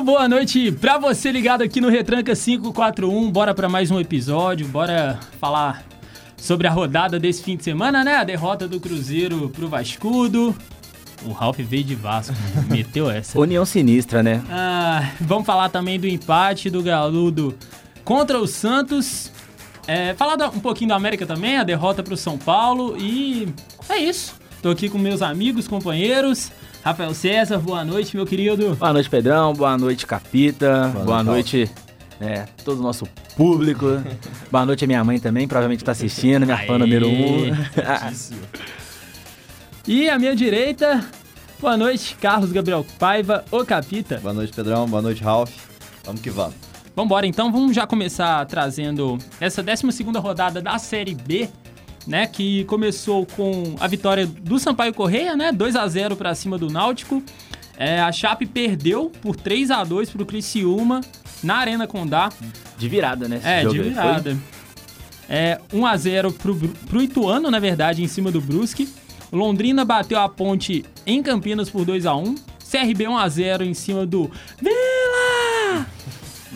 Muito boa noite pra você ligado aqui no Retranca 541. Bora pra mais um episódio, bora falar sobre a rodada desse fim de semana, né? A derrota do Cruzeiro pro Vascudo. O Ralph veio de Vasco, meteu essa. União sinistra, né? Ah, vamos falar também do empate do Galudo contra o Santos. É, falar um pouquinho do América também, a derrota pro São Paulo e é isso. Tô aqui com meus amigos, companheiros. Rafael César, boa noite, meu querido. Boa noite, Pedrão. Boa noite, Capita. Boa, noite, é, todo o nosso público. Boa noite a minha mãe também, provavelmente tá assistindo, minha fã Aê. número um. E à minha direita, boa noite, Carlos Gabriel Paiva, o Capita. Boa noite, Pedrão. Boa noite, Ralph. Vamos que vamos. Vambora então, vamos já começar trazendo essa 12ª rodada da Série B, né, que começou com a vitória do Sampaio Correia, né, 2 a 0 para cima do Náutico. É, a Chape perdeu por 3 a 2 pro Criciúma na Arena Condá. De virada, né? É, de virada. É, 1 a 0 pro, pro Ituano, na verdade, em cima do Brusque. Londrina bateu a ponte em Campinas por 2 a 1 CRB 1 a 0 em cima do Vila!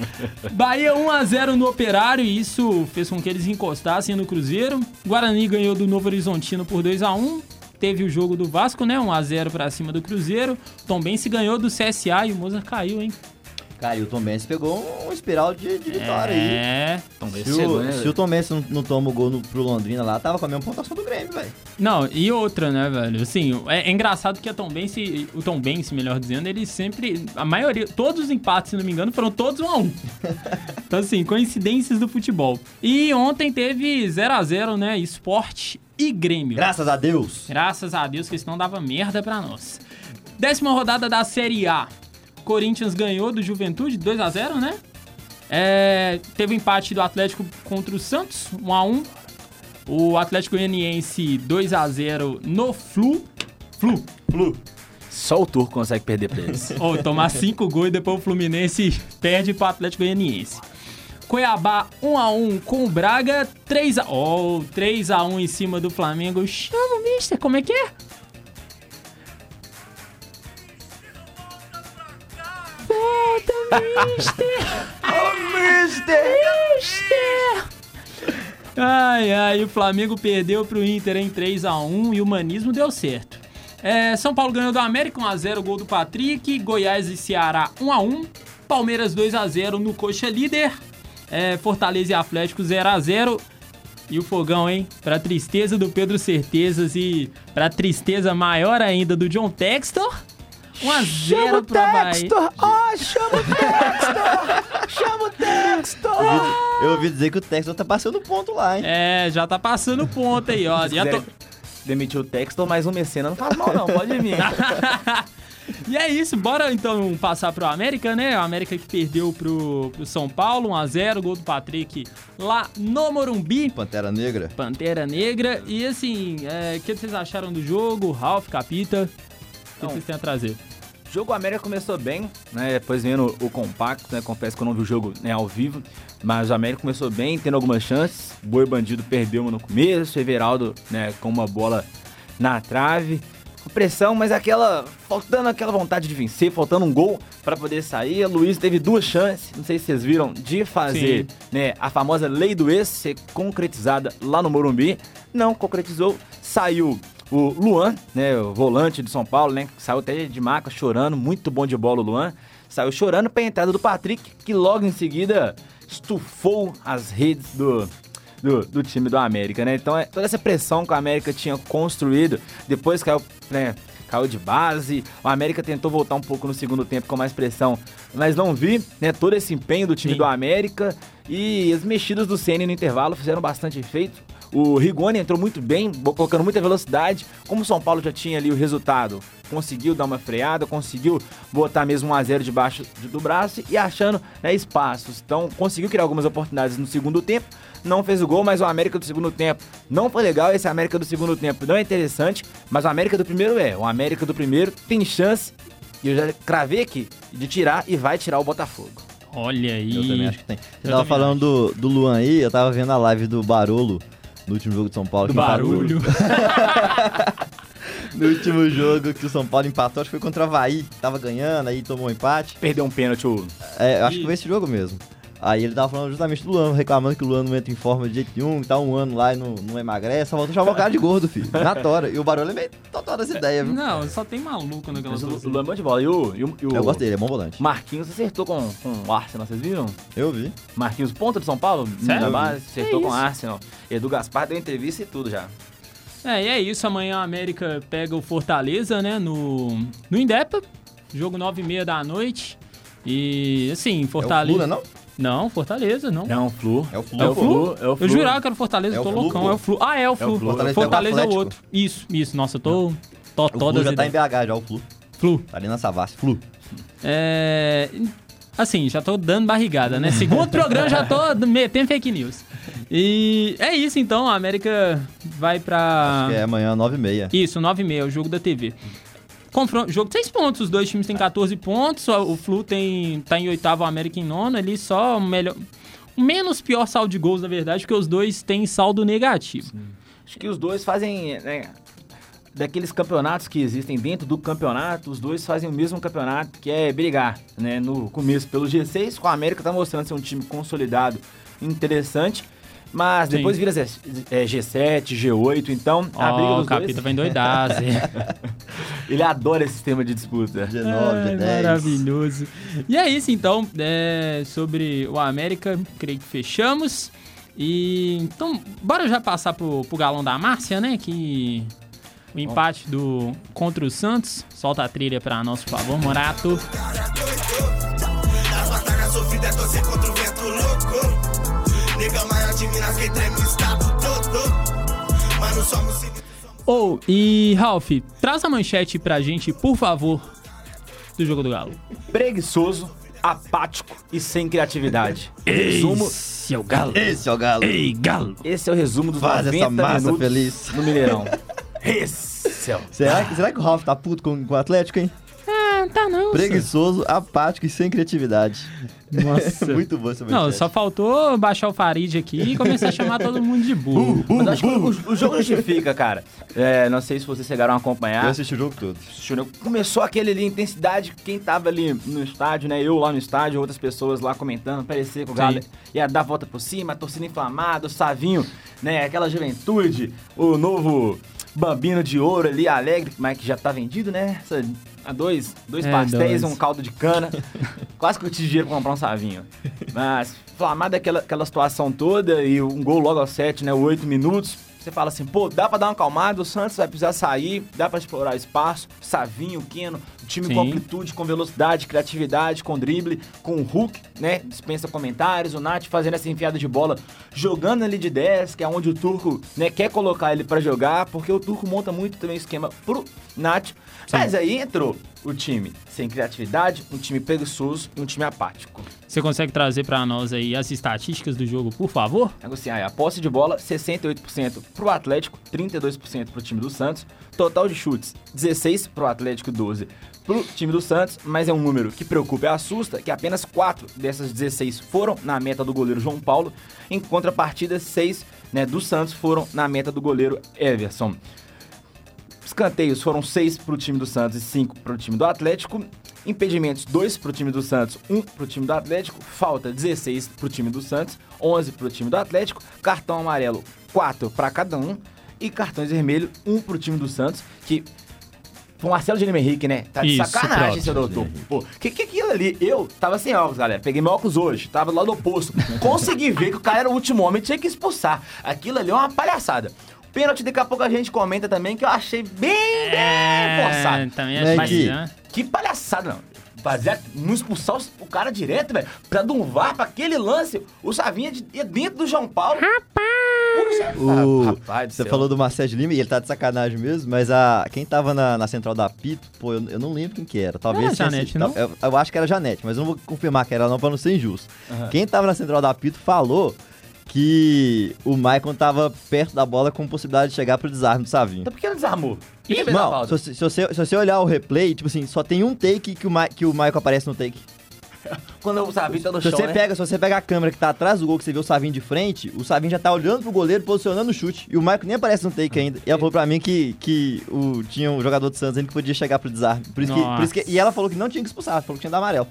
Bahia 1 a 0 no Operário e isso fez com que eles encostassem no Cruzeiro. Guarani ganhou do Novo Horizontino por 2 a 1 Teve o jogo do Vasco, né? 1 a 0 pra cima do Cruzeiro. Tom se ganhou do CSA e o Mozart caiu, hein? Cara, e o Tom Benz pegou um espiral de, de vitória aí. É. Tom Benz Se chegou, o, né, se o Tom Benz não, não toma o gol no, pro Londrina lá, tava com a mesma pontuação do Grêmio, velho. Não, e outra, né, velho? Assim, é, é engraçado que a Tom Bense, o Tom Bense, melhor dizendo, ele sempre. A maioria, todos os empates, se não me engano, foram todos um a um. então, assim, coincidências do futebol. E ontem teve 0 a 0 né? Esporte e Grêmio. Graças a Deus. Graças a Deus que isso não dava merda pra nós. Décima rodada da Série A. Corinthians ganhou do Juventude 2 a 0 né? É, teve o empate do Atlético contra o Santos, 1 a 1 O Atlético Goianiense 2 a 0 no Flu. Flu. Flu. Só o Turco consegue perder pra eles. Ou tomar 5 gols e depois o Fluminense perde pro Atlético Goianiense. Cuiabá 1 a 1 com o Braga, 3 a Oh, 3 a 1 em cima do Flamengo. Chama, mister, como é que é? Volta, mister. Mister! Ai, ai, o Flamengo perdeu pro Inter em 3x1 e o Manismo deu certo. É, São Paulo ganhou do América 1x0, gol do Patrick. Goiás e Ceará 1x1. Palmeiras 2x0 no Coxa Líder. É, Fortaleza e Atlético 0x0. E o fogão, hein? Pra tristeza do Pedro Certezas e pra tristeza maior ainda do John Textor. 1x0 pra Bahia. Ah, chama o Textor! chama o Textor! Eu ouvi dizer que o Texas tá passando ponto lá, hein? É, já tá passando ponto aí, ó. Já tô... Demitiu o Textor, mas o Mecena não faz mal não, pode vir. E é isso, bora então passar pro América, né? O América que perdeu pro, pro São Paulo, 1x0, gol do Patrick lá no Morumbi. Pantera Negra. Pantera Negra. E assim, é, o que vocês acharam do jogo? Ralph, Capita? O que vocês têm a trazer? O jogo América começou bem, né? Depois vendo o compacto, né? Confesso que eu não vi o jogo né, ao vivo. Mas o América começou bem, tendo algumas chances. Boi Bandido perdeu uma no começo. Everaldo, né, com uma bola na trave. Com pressão, mas aquela. Faltando aquela vontade de vencer, faltando um gol para poder sair. O Luiz teve duas chances, não sei se vocês viram, de fazer né, a famosa lei do ex ser concretizada lá no Morumbi. Não concretizou, saiu o Luan, né, o volante de São Paulo, né, saiu até de maca chorando, muito bom de bola o Luan. Saiu chorando para a entrada do Patrick, que logo em seguida estufou as redes do, do, do time do América, né? Então, é, toda essa pressão que o América tinha construído, depois caiu, né, caiu de base. O América tentou voltar um pouco no segundo tempo com mais pressão, mas não vi, né, todo esse empenho do time Sim. do América e as mexidas do Ceni no intervalo fizeram bastante efeito. O Rigoni entrou muito bem, colocando muita velocidade. Como o São Paulo já tinha ali o resultado, conseguiu dar uma freada, conseguiu botar mesmo um a 0 debaixo de- do braço e achando né, espaços. Então conseguiu criar algumas oportunidades no segundo tempo. Não fez o gol, mas o América do segundo tempo não foi legal. Esse América do segundo tempo não é interessante, mas o América do primeiro é. O América do primeiro tem chance, e eu já cravei aqui, de tirar e vai tirar o Botafogo. Olha aí. Eu também acho que tem. Você Eu tava falando do, do Luan aí, eu tava vendo a live do Barolo no último jogo de São Paulo. Do barulho. No último jogo que o São Paulo empatou, acho que foi contra o Havaí. Tava ganhando, aí tomou um empate. Perdeu um pênalti, o... É, acho que foi esse jogo mesmo. Aí ele tava falando justamente do Luan, reclamando que o Luan não entra em forma de jeito nenhum, que tá um ano lá e não, não emagrece, só volta a chamar o cara de gordo, filho. Na tora. E o barulho é meio total dessa ideia, viu? Não, só tem maluco naquela Mas o. Luan é bom de bola. E o, e o, e o Eu gosto dele, é bom volante. Marquinhos acertou com, com o Arsenal, vocês viram? Eu vi. Marquinhos, ponta de São Paulo, Sério? base, acertou com o? Arsenal. Edu Gaspar deu entrevista e tudo já. É, e é isso. Amanhã a América pega o Fortaleza, né? No, no Indepa. Jogo 9h30 da noite. E, assim, É o Fortaleza. Né, não? Não, Fortaleza, não. Não, Flu. É o Flu. É o Flu. É o Flu. Eu jurava que era o Fortaleza, É eu tô o Flu, loucão. pô. É o Flu. Ah, é o Flu. Flu. Fortaleza Fortaleza, o é o Atlético. outro. Isso, isso. Nossa, eu tô. Tô O Flu já tá em. BH, já, o Flu. Flu. Tá ali na Savassi. Flu. É. Assim, já tô dando barrigada, né? Segundo programa, já tô metendo fake news. E é isso, então. A América vai pra. Acho que é amanhã, 9h30. Isso, 9h30, o jogo da TV. Confronto, jogo de 6 pontos, os dois times têm 14 pontos, o Flu tem, tá em oitavo, o América em nono, ali só o melhor... Menos pior saldo de gols, na verdade, porque os dois têm saldo negativo. Acho que os dois fazem, né, daqueles campeonatos que existem dentro do campeonato, os dois fazem o mesmo campeonato, que é brigar, né, no começo pelo G6, com a América tá mostrando ser um time consolidado, interessante, mas Sim. depois vira Z- é, G7, G8, então a briga Ó, o dos Capita dois, vai endoidar, Zé. ele adora esse sistema de disputa. G9, Ai, G10. Maravilhoso. E é isso, então, é, sobre o América, creio que fechamos. E então, bora já passar pro, pro galão da Márcia, né? Que o empate do contra o Santos. Solta a trilha pra nós, por favor, Morato. Nas batalhas sofridas, torcer contra o Ou, e Ralph, traz a manchete pra gente, por favor, do jogo do Galo. Preguiçoso, apático e sem criatividade. Resumo, Esse é o Galo. Esse é o Galo. Ei, Galo. esse é o resumo dos Faz 90 essa massa minutos feliz. no Mineirão. Esse é o Será que, será que o Ralf tá puto com, com o Atlético, hein? Tá não. Preguiçoso, apático e sem criatividade. Nossa. Muito bom essa Não, só faltou baixar o Farid aqui e começar a chamar todo mundo de burro. Mas acho que o, o jogo justifica, cara. É, não sei se vocês chegaram a Eu acompanhar. assisti o jogo todo. Começou aquele ali, intensidade, quem tava ali no estádio, né? Eu lá no estádio, outras pessoas lá comentando, parecia que o Galo ia dar a volta por cima, a torcida inflamada, o Savinho, né? Aquela juventude, o novo bambino de ouro ali, alegre, mas que já tá vendido, né? Essa- dois, dois É, pastéis, dois. um caldo de cana. Quase que eu tive dinheiro pra comprar um Savinho. Mas, inflamada aquela, aquela situação toda e um gol logo aos sete, né? Oito minutos. Você fala assim, pô, dá pra dar uma acalmada, o Santos vai precisar sair, dá pra explorar espaço. Savinho, Keno, o time Sim. com amplitude, com velocidade, criatividade, com drible, com o Hulk, né? Dispensa comentários, o Nath fazendo essa enfiada de bola, jogando ali de 10, que é onde o Turco, né, quer colocar ele pra jogar, porque o Turco monta muito também o esquema pro Nath. Mas aí entrou o time sem criatividade, um time preguiçoso e um time apático. Você consegue trazer pra nós aí as estatísticas do jogo, por favor? Negociar a posse de bola, 68% pro Atlético, 32% pro time do Santos. Total de chutes, 16 pro Atlético, 12 pro time do Santos, mas é um número que preocupa e assusta, que apenas 4 dessas 16 foram na meta do goleiro João Paulo, em contrapartida 6 né, do Santos foram na meta do goleiro Everson. Escanteios foram 6 pro time do Santos e 5 pro time do Atlético. Impedimentos, 2 pro time do Santos, 1 pro time do Atlético. Falta, 16 pro time do Santos, 11 pro time do Atlético. Cartão amarelo, 4 para cada um. E cartões vermelhos, 1 pro time do Santos, que... O Marcelo de Henrique, né? Tá de Isso, sacanagem, seu doutor. Pô, que que é aquilo ali? Eu tava sem óculos, galera. Peguei meu óculos hoje, tava do lado oposto. Consegui ver que o cara era o último homem, tinha que expulsar. Aquilo ali é uma palhaçada. Pênalti, daqui a pouco a gente comenta também, que eu achei bem, bem forçado. também achei. Gui? né? Que palhaçada, não. Fazer, não expulsar os- o cara direto, velho. Pra dar um VAR pra aquele lance. O Savinha de- ia dentro do João Paulo. Rapaz! O, rapaz do você céu. falou do Marcelo de Lima e ele tá de sacanagem mesmo, mas a, quem tava na, na central da Pito, pô, eu, eu não lembro quem que era. Talvez Era Janete, não? Eu, eu acho que era Janete, mas eu não vou confirmar que era não pra não ser injusto. Quem tava na central da Pito falou que o Maicon tava perto da bola com possibilidade de chegar pro desarme do Savinho. Então por que não desarmou? A Não, se, você- se você, se você olhar o replay, tipo assim, só tem um take que o, Ma, que o Maicon aparece no take. Quando o Savinho tá no Se chão, você, né? pega, se você pega a câmera que tá atrás do gol, que você vê o Savinho de frente, o Savinho já tá olhando pro goleiro, posicionando o chute. E o Michael nem aparece no take ainda. E ela falou pra mim que, que o, tinha um jogador do Santos ainda que podia chegar pro desarme. Por isso que, por isso que- e ela falou que não tinha que expulsar, falou que tinha que dar amarelo.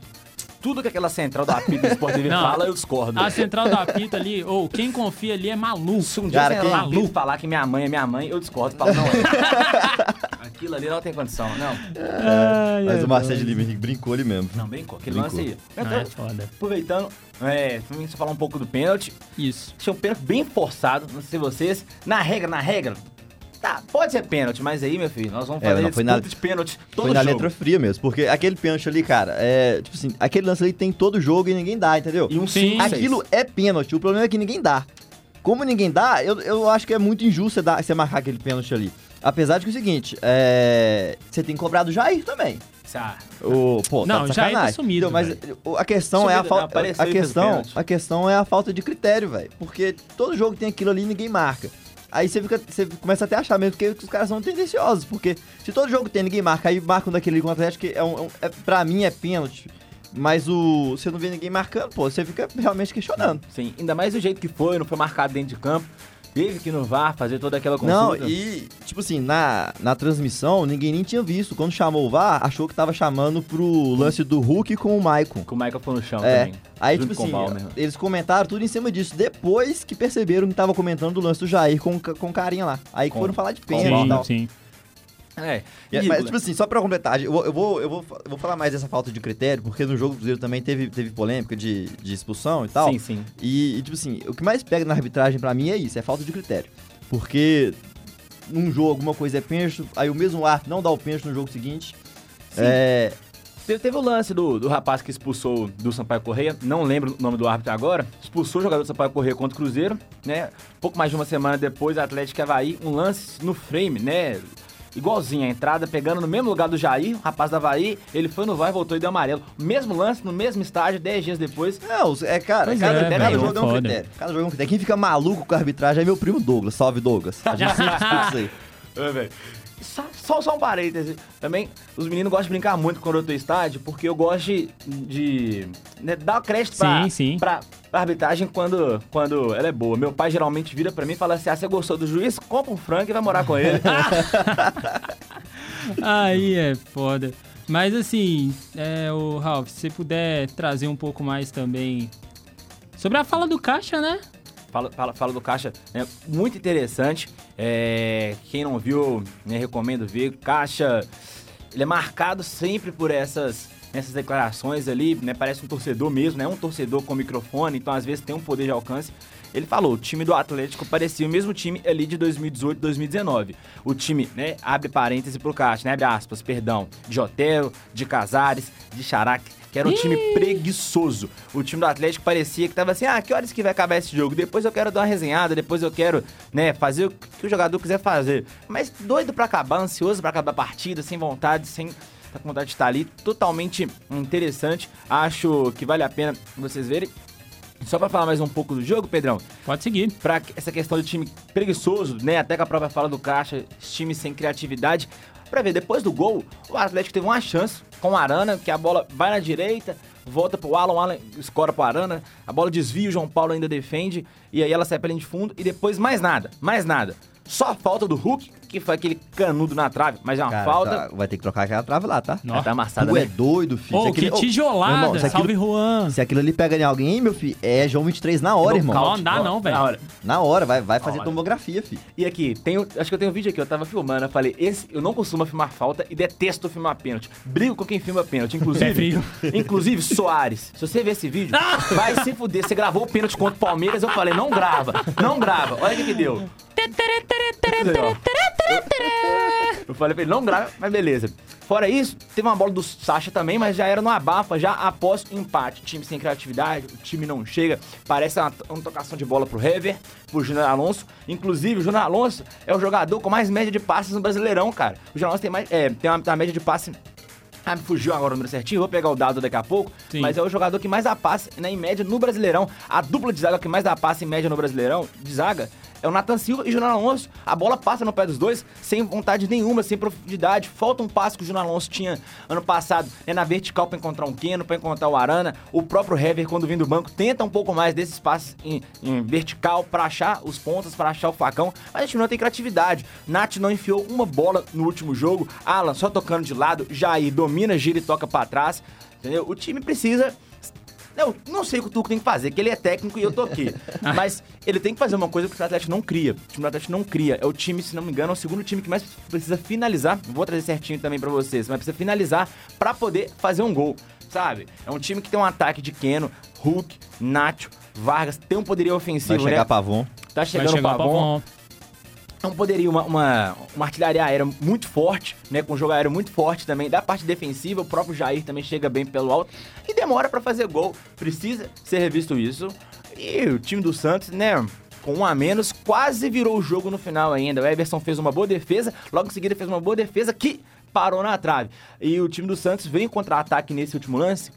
Tudo que aquela central da apito do Sport TV Não. fala, eu discordo. A central da apita ali, ou quem confia ali é maluco. Se um dia Cara, você quem- maluco falar que minha mãe é minha mãe, eu discordo. Falo, não é. Aquilo ali não tem condição, não. Mas o Marcelo de Lima Henrique brincou ali mesmo. Não, brincou. Aquele Brincou. lance aí. Então, é foda. aproveitando, é, você falar um pouco do pênalti. Isso. Achei um pênalti bem forçado, não sei vocês. Na regra, na regra, tá, pode ser pênalti, mas aí, meu filho, nós vamos É, fazer não, disputa foi na- de pênalti todo Foi na jogo. letra fria mesmo, porque aquele pênalti ali, cara, é. Tipo assim, aquele lance ali tem todo jogo e ninguém dá, entendeu? E um Sim. Aquilo é pênalti, o problema é que ninguém dá. Como ninguém dá, eu, eu acho que é muito injusto você, dar, você marcar aquele pênalti ali. Apesar de que é o seguinte, é. Você tem que cobrar do Jair também. Ah, O, pô, Não, tá de o tá sacanagem. sumido? Mas velho. o- a questão é a Sumido, falta. A questão, a questão é a falta de critério, velho. Porque todo jogo tem aquilo ali e ninguém marca. Aí você, fica, você começa até a achar mesmo que os caras são tendenciosos. Porque se todo jogo tem ninguém marca, aí marcam daquele com o Atlético, que é é um- é, pra mim é pênalti. Mas o. Você não vê ninguém marcando, pô, você fica realmente questionando. sim, ainda mais do jeito que foi, não foi marcado dentro de campo. Teve que ir no VAR fazer toda aquela consulta. Não, e, tipo assim, na, na transmissão, ninguém nem tinha visto. Quando chamou o VAR, achou que tava chamando pro lance do Hulk com o Maicon. Que o Michael ficou no chão É, também. aí tipo com assim, o Balmer. eles comentaram tudo em cima disso, depois que perceberam que tava comentando do lance do Jair com, com o carinha lá. Aí que Com- foram falar de com pênalti e Sim, tal. sim. É, E- mas, tipo assim, só pra completar, eu vou, eu vou, eu vou, eu vou falar mais dessa falta de critério, porque no jogo do Cruzeiro também teve, teve polêmica de, de expulsão e tal. Sim, sim. E, e, tipo assim, o que mais pega na arbitragem pra mim é isso, é falta de critério. Porque num jogo alguma coisa é pênalti, aí o mesmo árbitro não dá o pênalti no jogo seguinte. Sim. É, Teve, teve o lance do, do rapaz que expulsou do Sampaio Correia, não lembro o nome do árbitro agora, expulsou o jogador do Sampaio Correia contra o Cruzeiro, né? Pouco mais de uma semana depois, Atlético e Havaí, um lance no frame, né? Igualzinho, a entrada pegando no mesmo lugar do Jair, o rapaz da Havaí, ele foi no VAR e voltou e deu amarelo. Mesmo lance, no mesmo estádio, 10 dias depois. Não, é, cara, Pois cada, é, cada velho, jogo é um foda. critério. Cada jogo é um critério. Quem fica maluco com a arbitragem é meu primo Douglas. Salve, Douglas. A gente sempre discute isso aí. É, velho. Só, só, só um parêntese. Também, os meninos gostam de brincar muito quando eu tô estádio, porque eu gosto de, de né, dar crédito pra, Sim, sim. Pra, pra arbitragem quando, quando ela é boa. Meu pai geralmente vira pra mim e fala assim: ah, você gostou do juiz? Compra um frango e vai morar com ele. Aí é foda. Mas assim, é, o Ralph, se você puder trazer um pouco mais também sobre a fala do Caixa, né? Fala, fala, fala do Caixa, né, muito interessante. É, quem não viu, né, recomendo ver. Caixa, ele é marcado sempre por essas, essas declarações ali, né? Parece um torcedor mesmo, né? Um torcedor com microfone, então às vezes tem um poder de alcance. Ele falou, o time do Atlético parecia o mesmo time ali de 2018, 2019. O time, né, abre parêntese pro Caixa, né, abre aspas, perdão, de Otero, de Casares, de Charac, que era um time preguiçoso. O time do Atlético parecia que tava assim, ah, que horas que vai acabar esse jogo? Depois eu quero dar uma resenhada, depois eu quero, né, fazer o que o jogador quiser fazer. Mas doido pra acabar, ansioso pra acabar a partida, sem vontade, sem tá com vontade de estar ali, totalmente interessante. Acho que vale a pena vocês verem. Só pra falar mais um pouco do jogo, Pedrão, Pode seguir. pra essa questão de time preguiçoso, né? Até que a própria fala do Caixa, esse time sem criatividade. Pra ver, depois do gol, o Atlético teve uma chance com o Arana, que a bola vai na direita, volta pro Alan, o Alan escora pro Arana, a bola desvia, o João Paulo ainda defende, e aí ela sai pra linha de fundo, e depois mais nada, mais nada. Só a falta do Hulk, que foi aquele canudo na trave, mas é uma Cara, falta. tá- vai ter que trocar aquela trave lá, tá? Ela tá amassada, Tu é né? doido, filho. Ô, Se que aquele- Ô, tijolada, irmão, se aquilo- salve Juan. Se aquilo ali pega em alguém, meu filho, é João 23 na hora, irmão. Não dá não, velho. Na hora. Na hora, vai, vai fazer hora. tomografia, filho. E aqui, tem, o- acho que eu tenho um vídeo aqui, eu tava filmando, eu falei, esse, eu não costumo filmar falta e detesto filmar pênalti. Brigo com quem filma pênalti, inclusive. É frio. inclusive, Soares. Se você ver esse vídeo, vai se fuder. Você gravou o pênalti contra o Palmeiras, eu falei, não grava, não grava. Olha o que que deu. Eu falei pra ele, não grava, mas beleza. Fora isso, teve uma bola do Sacha também, mas já era no abafa, já após o empate. Time sem criatividade, o time não chega. Parece uma, uma tocação de bola pro Hever, pro Júnior Alonso. Inclusive, o Júnior Alonso é o jogador com mais média de passes no Brasileirão, cara. O Júnior Alonso tem, mais, é, tem uma, uma média de passe ah, me fugiu agora o número certinho, vou pegar o dado daqui a pouco. Sim. Mas é o jogador que mais dá passe, né, em média, no Brasileirão. A dupla de zaga que mais dá passe em média no Brasileirão, de zaga, é o Nathan Silva e o Júnior Alonso. A bola passa no pé dos dois sem vontade nenhuma, sem profundidade. Falta um passo que o Júnior Alonso tinha ano passado é na vertical pra encontrar um Keno, pra encontrar o Arana. O próprio Hever, quando vem do banco, tenta um pouco mais desses passos em, em vertical pra achar os pontas, pra achar o facão. Mas a gente não tem criatividade. Nath não enfiou uma bola no último jogo. Alan só tocando de lado. Jair domina, gira e toca pra trás. Entendeu? O time precisa eu não sei o que o Tuco tem que fazer, que ele é técnico e eu tô aqui. Mas ele tem que fazer uma coisa que o Atlético não cria. O time do Atlético não cria. É o time, se não me engano, é o segundo time que mais precisa finalizar. Vou trazer certinho também pra vocês, mas precisa finalizar pra poder fazer um gol, sabe? É um time que tem um ataque de Keno, Hulk, Nacho, Vargas, tem um poderio ofensivo, Vai chegar né? Pavon. Tá Vai chegando o chegar Pavon. Pavon. Um poderio, uma, uma, uma artilharia aérea muito forte, né? Com um jogo aéreo muito forte também. Da parte defensiva, o próprio Jair também chega bem pelo alto. E demora pra fazer gol. Precisa ser revisto isso. E o time do Santos, né? Com um a menos, quase virou o jogo no final ainda. O Everson fez uma boa defesa, logo em seguida fez uma boa defesa que parou na trave. E o time do Santos veio em contra-ataque nesse último lance.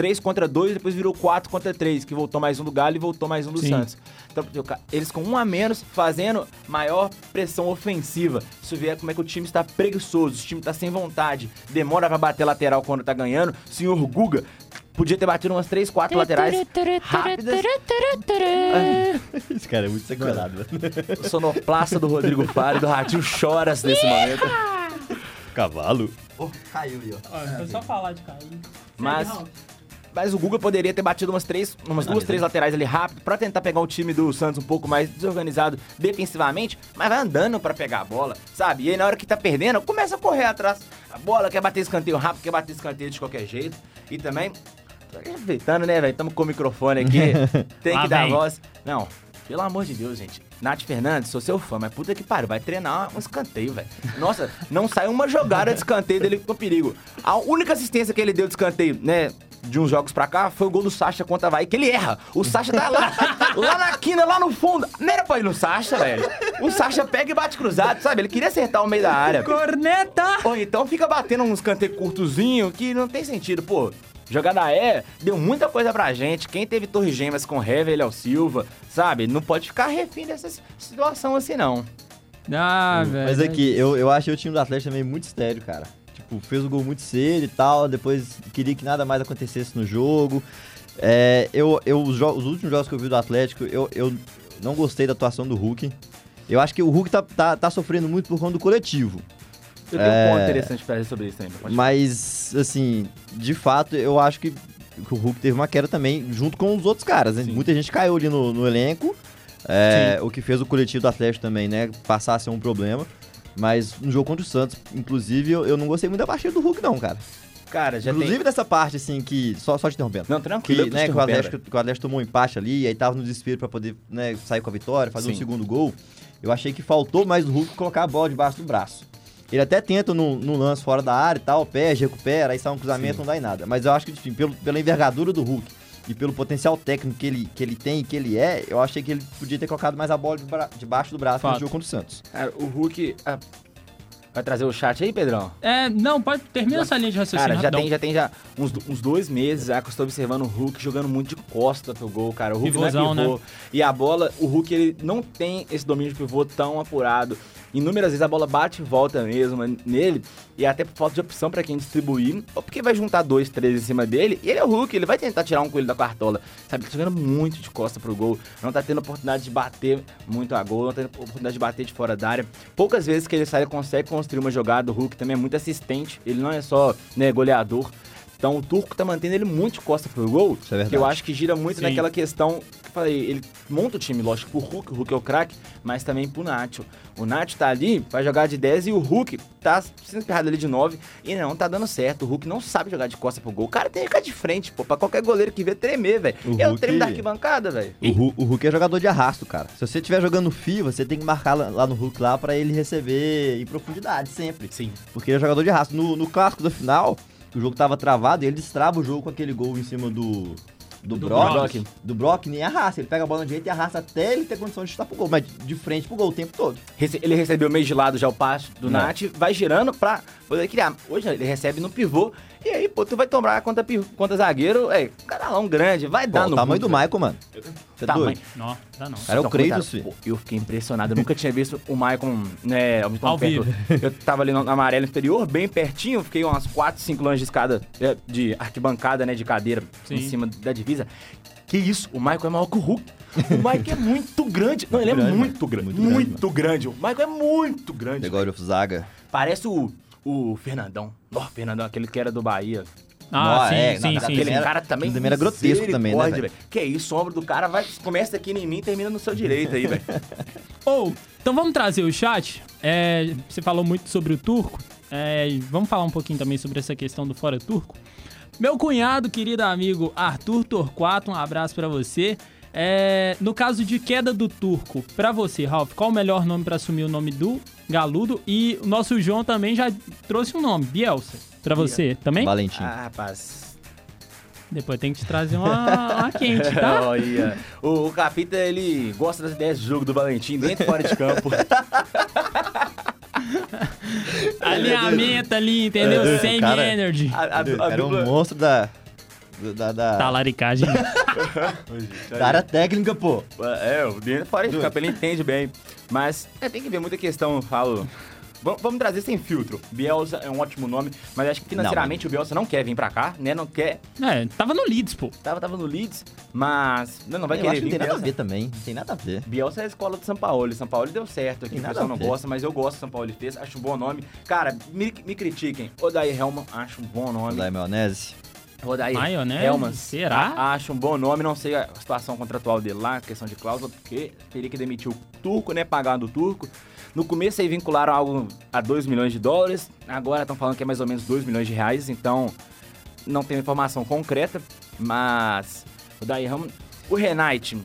3 contra 2, depois virou 4 contra 3, que voltou mais um do Galo e voltou mais um do Sim. Santos. Então, eles com um a menos, fazendo maior pressão ofensiva. Isso vê como é que o time está preguiçoso, o time está sem vontade, demora pra bater lateral quando tá ganhando. Senhor Guga podia ter batido umas 3, 4 laterais rápidas. Esse cara é muito sacanado, sonoplasta do Rodrigo Faro e do Ratinho choras nesse momento. Cavalo. Oh, caiu ali, ó. Ó, Foi só falar de cair. Mas-. Mas o Guga poderia ter batido umas três, umas duas, três laterais ali rápido pra tentar pegar o time do Santos um pouco mais desorganizado defensivamente, mas vai andando pra pegar a bola, sabe? E aí na hora que tá perdendo, começa a correr atrás. A bola quer bater escanteio rápido, quer bater escanteio de qualquer jeito. E também, aproveitando, né, velho? Tamo com o microfone aqui, tem que dar vem. voz. Não, pelo amor de Deus, gente. Nath Fernandes, sou seu fã, mas puta que pariu, vai treinar um escanteio, velho. Nossa, não sai uma jogada de escanteio dele com perigo. A única assistência que ele deu de escanteio, né, de uns jogos pra cá, foi o gol do Sacha contra a Vai, que ele erra. O Sacha tá lá, lá na quina, lá no fundo. Não era pra ir no Sacha, velho. O Sacha pega e bate cruzado, sabe? Ele queria acertar o meio da área. Corneta! Ou então fica batendo uns canteiros curtozinho que não tem sentido, pô. Jogada é, deu muita coisa pra gente. Quem teve Torre Gêmeas com Hever, Léo Silva, sabe? Não pode ficar refém dessa situação assim, não. Ah, velho. Mas aqui, eu, eu achei o time do Atlético também muito estéreo, cara. Tipo, fez o gol muito cedo e tal, depois queria que nada mais acontecesse no jogo. É, eu, eu, os, os últimos jogos que eu vi do Atlético, eu, eu não gostei da atuação do Hulk. Eu acho que o Hulk tá, tá, tá sofrendo muito por conta do coletivo. Eu tenho um ponto É. interessante pra sobre isso ainda. Mas, assim, de fato, eu acho que o Hulk teve uma queda também, junto com os outros caras, né? Muita gente caiu ali no, no elenco, é, o que fez o coletivo do Atlético também, né, passar a ser um problema. Mas no jogo contra o Santos, inclusive, eu, eu não gostei muito da partida do Hulk, não, cara. Cara, já inclusive tem... dessa parte, assim, que. Só, só te interrompendo. Não, Que, tranquilo. tô né, que, o Atlético, que o Atlético tomou um empate ali, e aí tava no desespero pra poder né, sair com a vitória, fazer um Sim. segundo gol. Eu achei que faltou mais o Hulk colocar a bola debaixo do braço. Ele até tenta no, no lance fora da área e tal, perde, recupera, aí sai um cruzamento, Sim. não dá em nada. Mas eu acho que, enfim, pelo, pela envergadura do Hulk e pelo potencial técnico que ele, que ele tem e que ele é, eu achei que ele podia ter colocado mais a bola de bra- debaixo do braço no Fato. jogo contra o Santos. Cara, o Hulk... ah, Vai trazer o chat aí, Pedrão? É, não, pode terminar essa linha de raciocínio Cara, já rapidão. tem, já tem já uns, uns dois meses já que eu estou observando o Hulk jogando muito de costa pro gol, cara. O Hulk Pivôzão, não é pivô. né? E a bola, o Hulk ele não tem esse domínio de pivô tão apurado. Inúmeras vezes a bola bate e volta mesmo nele, e até por falta de opção pra quem distribuir, ou porque vai juntar dois, três em cima dele, e ele é o Hulk, ele vai tentar tirar um coelho da cartola. Sabe, ele tá jogando muito de costa pro gol, não tá tendo oportunidade de bater muito a gol, não tá tendo oportunidade de bater de fora da área. Poucas vezes que ele sai, ele consegue construir uma jogada, o Hulk também é muito assistente, ele não é só né, goleador. Então o Turco tá mantendo ele muito de costa pro gol, Isso é verdade. que eu acho que gira muito Sim. naquela questão que eu falei, ele monta o time, lógico, pro Hulk, o Hulk é o craque, mas também pro Nacho. O Nacho tá ali, vai jogar de 10 e o Hulk tá sendo espirrado ali de 9 e não tá dando certo. O Hulk não sabe jogar de costa pro gol. O cara tem que ficar de frente, pô, pra qualquer goleiro que vê tremer, velho. O É o Hulk- treme da arquibancada, velho. O, o Hulk é jogador de arrasto, cara. Se você estiver jogando FIFA, você tem que marcar lá, lá no Hulk lá pra ele receber em profundidade sempre. Sim. Porque ele é jogador de arrasto. No, no clássico da final, que o jogo tava travado, ele destrava o jogo com aquele gol em cima do. Do, Do Brock, Brock. Do Brock nem arrasta. Ele pega a bola no direito e arrasta até ele ter condição de chutar pro gol. Mas de frente pro gol o tempo todo. Rece- Ele recebeu meio de lado já o passe do Não. Nath, vai girando pra poder criar. Hoje ele recebe no pivô e aí pô, tu vai tomar contra, contra zagueiro, é, caralão grande, vai Pô, dar o no tamanho do Michael, mano. Você é Tamanho. doido? Não, dá não. Cara, é o Kratos, filho. Eu fiquei impressionado. Eu nunca tinha visto o Maicon, né, ao, tempo. vivo. Eu tava ali no, na amarela inferior, bem pertinho. Fiquei umas 4, 5 lances de escada, é, de arquibancada, né, de cadeira em Sim. cima da divisa. Que isso? O Michael é maior que o Hulk. O Michael é muito grande. Não, ele é grande, muito grande. Muito Muito, grande, grande. O Michael é muito grande. Of Zaga. Parece o, o Fernandão. Ó, Fernandão, aquele que era do Bahia. Ah, sim, é, sim, sim, Aquele sim. era- cara também. também era grotesco também, né, velho? Que isso, o ombro do cara vai, começa aqui em mim e termina no seu direito aí, velho. Ou, então vamos trazer o chat. É, você falou muito sobre o turco. É, vamos falar um pouquinho também sobre essa questão do fora turco. Meu cunhado, querido amigo Arthur Torquato, um abraço pra você. É, no caso de queda do turco, pra você, Ralph, qual o melhor nome pra assumir o nome do Galudo? E o nosso João também já trouxe um nome, Bielsa. Pra você também? Valentim. Ah, rapaz. Depois tem que te trazer uma, uma quente, tá? Olha, o, o Capita, ele gosta das ideias de jogo do Valentim, dentro e fora de campo. Alinhamento ali, entendeu? É, Same cara- energy. A, a, a Era um dupla- monstro da. Da, da, Talaricagem. da área técnica, pô. É, o dentro e fora de campo, ele entende bem. Mas é, tem que ver muita questão, eu falo. Va- Vamos trazer sem filtro. Bielsa é um ótimo nome, mas acho que financeiramente o Bielsa não quer vir pra cá, né? Não quer. é, tava no Leeds, pô. Tava, tava no Leeds, mas não, não vai eu querer acho que vir. não tem nada a Bielsa. ver também. Não tem nada a ver. Bielsa é a escola do São Paulo. São Paulo deu certo aqui. O nada pessoal a não gosta, mas eu gosto do São Paulo fez. Acho um bom nome. Cara, me, me critiquem. Odair Helman, acho um bom nome. Da maionese. Odair Maionese? Helman. Será? Acho um bom nome. Não sei a situação contratual dele lá, questão de cláusula, porque teria que demitir o turco, né? Pagar do turco. No começo aí vincularam algo a 2 milhões de dólares. Agora estão falando que é mais ou menos 2 milhões de reais. Então, não tenho informação concreta. Mas o Odair Helman... O Renate...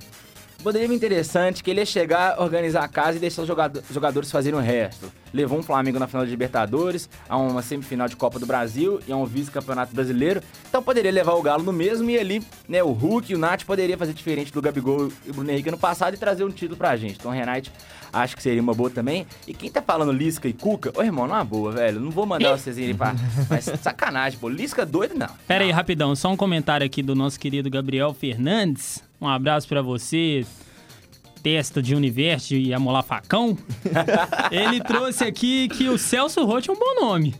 Poderia ser interessante que ele ia chegar, organizar a casa e deixar os jogador- os jogadores fazerem o resto. Levou um Flamengo na final de Libertadores, a uma semifinal de Copa do Brasil e a um vice-campeonato brasileiro. Então poderia levar o Galo no mesmo e ali, né, o Hulk e o Nath poderia fazer diferente do Gabigol e o Bruno Henrique no passado e trazer um título pra gente. Então o Renate acho que seria uma boa também. E quem tá falando Lisca e Cuca, ô irmão, não é boa, velho. Não vou mandar vocês irem pra. Mas sacanagem, pô. Lisca doido, não. Pera aí, rapidão. Só um comentário aqui do nosso querido Gabriel Fernandes. Um abraço pra você, testa de universo e amolar facão. Ele trouxe aqui que o Celso Roth é um bom nome.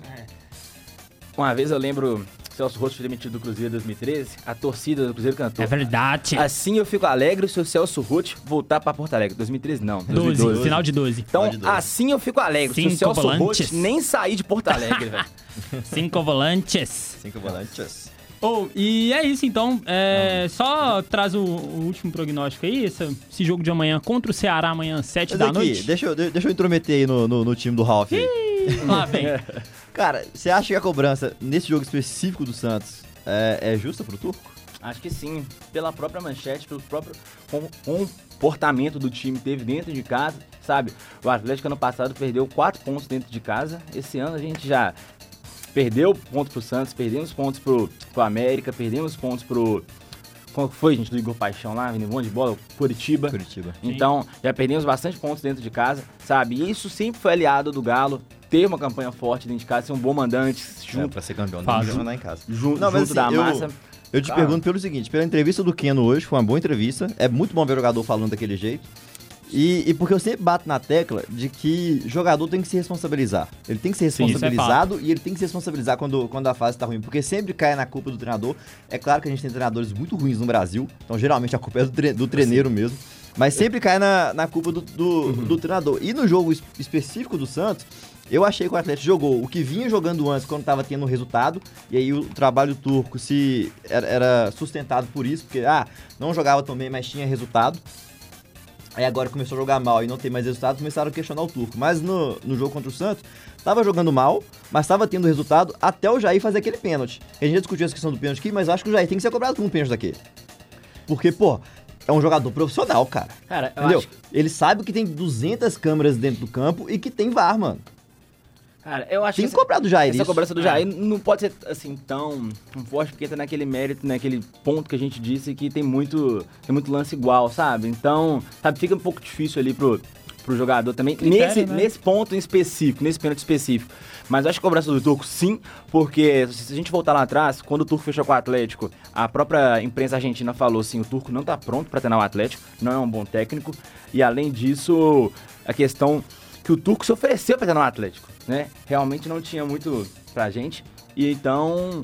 Uma vez eu lembro, Celso Rosso foi demitido do Cruzeiro em 2013, a torcida do Cruzeiro cantou. É verdade. Assim eu fico alegre se o Celso Roth voltar pra Porto Alegre. 2013 não, 12, 2012. final de 12. Então, Final de 12. assim eu fico alegre se o Cinco Celso volantes. Roth nem sair de Porto Alegre, velho. Cinco volantes. Cinco volantes. Oh, e é isso então. É, só traz o, o último prognóstico aí. Esse, esse jogo de amanhã contra o Ceará, amanhã, 7 Mas da aqui, noite. deixa eu, deixa eu intrometer aí no, no, no time do Ralph. aí. Lá vem. Cara, você acha que a cobrança nesse jogo específico do Santos é, é justa pro Turco? Acho que sim, pela própria manchete, pelo próprio com- comportamento do time que teve dentro de casa, sabe? O Atlético ano passado perdeu quatro pontos dentro de casa. Esse ano a gente já perdeu ponto pro Santos, perdemos pontos pro, pro América, perdemos pontos pro. Qual que foi, gente, do Igor Paixão lá, vindo bom de bola? Curitiba. Curitiba. Então, já perdemos bastante pontos dentro de casa, sabe? E isso sempre foi aliado do Galo, ter uma campanha forte dentro de casa, ser um bom mandante, É, junto, pra ser campeão, não que mandar em casa. junto, Não, mas junto assim, da eu- massa. Eu te Cara. pergunto pelo seguinte, pela entrevista do Keno hoje, foi uma boa entrevista, é muito bom ver o jogador falando daquele jeito, e, e porque eu sempre bato na tecla de que jogador tem que se responsabilizar. Ele tem que ser Sim, é responsabilizado e ele tem que se responsabilizar quando, quando a fase tá ruim, porque sempre cai na culpa do treinador. É claro que a gente tem treinadores muito ruins no Brasil, então geralmente a culpa é do, tre do treineiro mesmo, mas sempre cai na, na culpa do, do, do treinador. E no jogo es- específico do Santos, eu achei que o Atlético jogou o que vinha jogando antes quando estava tendo resultado, e aí o trabalho turco se era, era sustentado por isso, porque ah, não jogava tão bem, mas tinha resultado. Aí agora começou a jogar mal e não tem mais resultado, começaram a questionar o turco. Mas no, no jogo contra o Santos, tava jogando mal, mas tava tendo resultado até o Jair fazer aquele pênalti. A gente já discutiu essa questão do pênalti aqui, mas acho que o Jair tem que ser cobrado com um pênalti daqui. Porque, pô, é um jogador profissional, cara. Cara, eu Entendeu? acho Ele sabe que tem 200 câmeras dentro do campo e que tem VAR, mano. Cara, eu acho Tem que que cobrar do Jair essa isso. cobrança do É. Jair não pode ser assim tão, forte porque tá naquele mérito, naquele ponto que a gente disse que tem muito, tem muito lance igual, sabe? Então, sabe, fica um pouco difícil ali pro, pro jogador também, Critério, nesse, né? nesse ponto em específico, nesse pênalti específico. Mas eu acho que a cobrança do Turco, sim, porque se a gente voltar lá atrás, quando o Turco fechou com o Atlético, a própria imprensa argentina falou assim, o Turco não tá pronto pra treinar o Atlético, não é um bom técnico, e além disso, a questão que o Turco se ofereceu pra treinar o Atlético, né? Realmente não tinha muito pra gente, e então...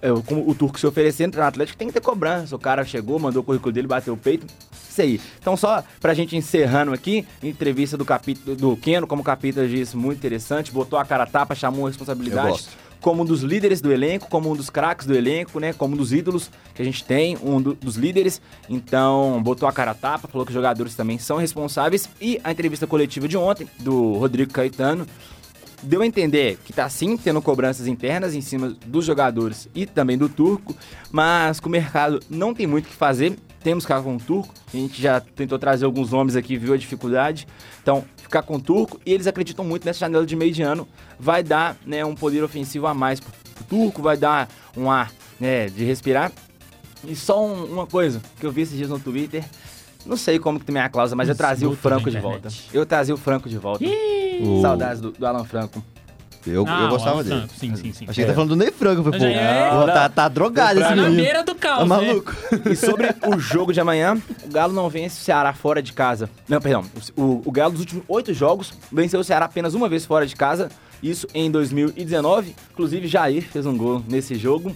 eu, o Turco se oferecendo para o Atlético, tem que ter cobrança. O cara chegou, mandou o currículo dele, bateu o peito. Isso aí. Então, só pra gente encerrando aqui, entrevista do capítulo do Keno, como o capítulo disse, muito interessante, botou a cara a tapa, chamou a Eu responsabilidade. gosto. Como um dos líderes do elenco, como um dos craques do elenco, né? Como um dos ídolos que a gente tem, um do- dos líderes. Então, botou a cara a tapa, falou que os jogadores também são responsáveis. E a entrevista coletiva de ontem, do Rodrigo Caetano, deu a entender que tá sim tendo cobranças internas em cima dos jogadores e também do turco, mas que o mercado não tem muito o que fazer. Temos que ficar com o turco. A gente já tentou trazer alguns nomes aqui, viu a dificuldade. Então, ficar com o turco. E eles acreditam muito nessa janela de meio de ano. Vai dar né, um poder ofensivo a mais pro, turco, vai dar um ar né, de respirar. E só um- uma coisa que eu vi esses dias no Twitter. Não sei como que tem minha cláusula, mas eu trazia o Franco de volta. Eu trazia o Franco de volta. O- Saudades do, do Alan Franco. Eu, Ah, eu gostava Alan dele. Franco, sim, sim, sim. Achei que tá falando do Ney Franco. Falei, pô, é- pô, tá, tá drogado esse Tá na menino. beira do caos, Tá né? maluco? E sobre o jogo de amanhã, o Galo não vence o Ceará fora de casa. Não, perdão. O, o Galo, dos últimos oito jogos, venceu o Ceará apenas uma vez fora de casa. Isso em 2019. Inclusive, Jair fez um gol nesse jogo.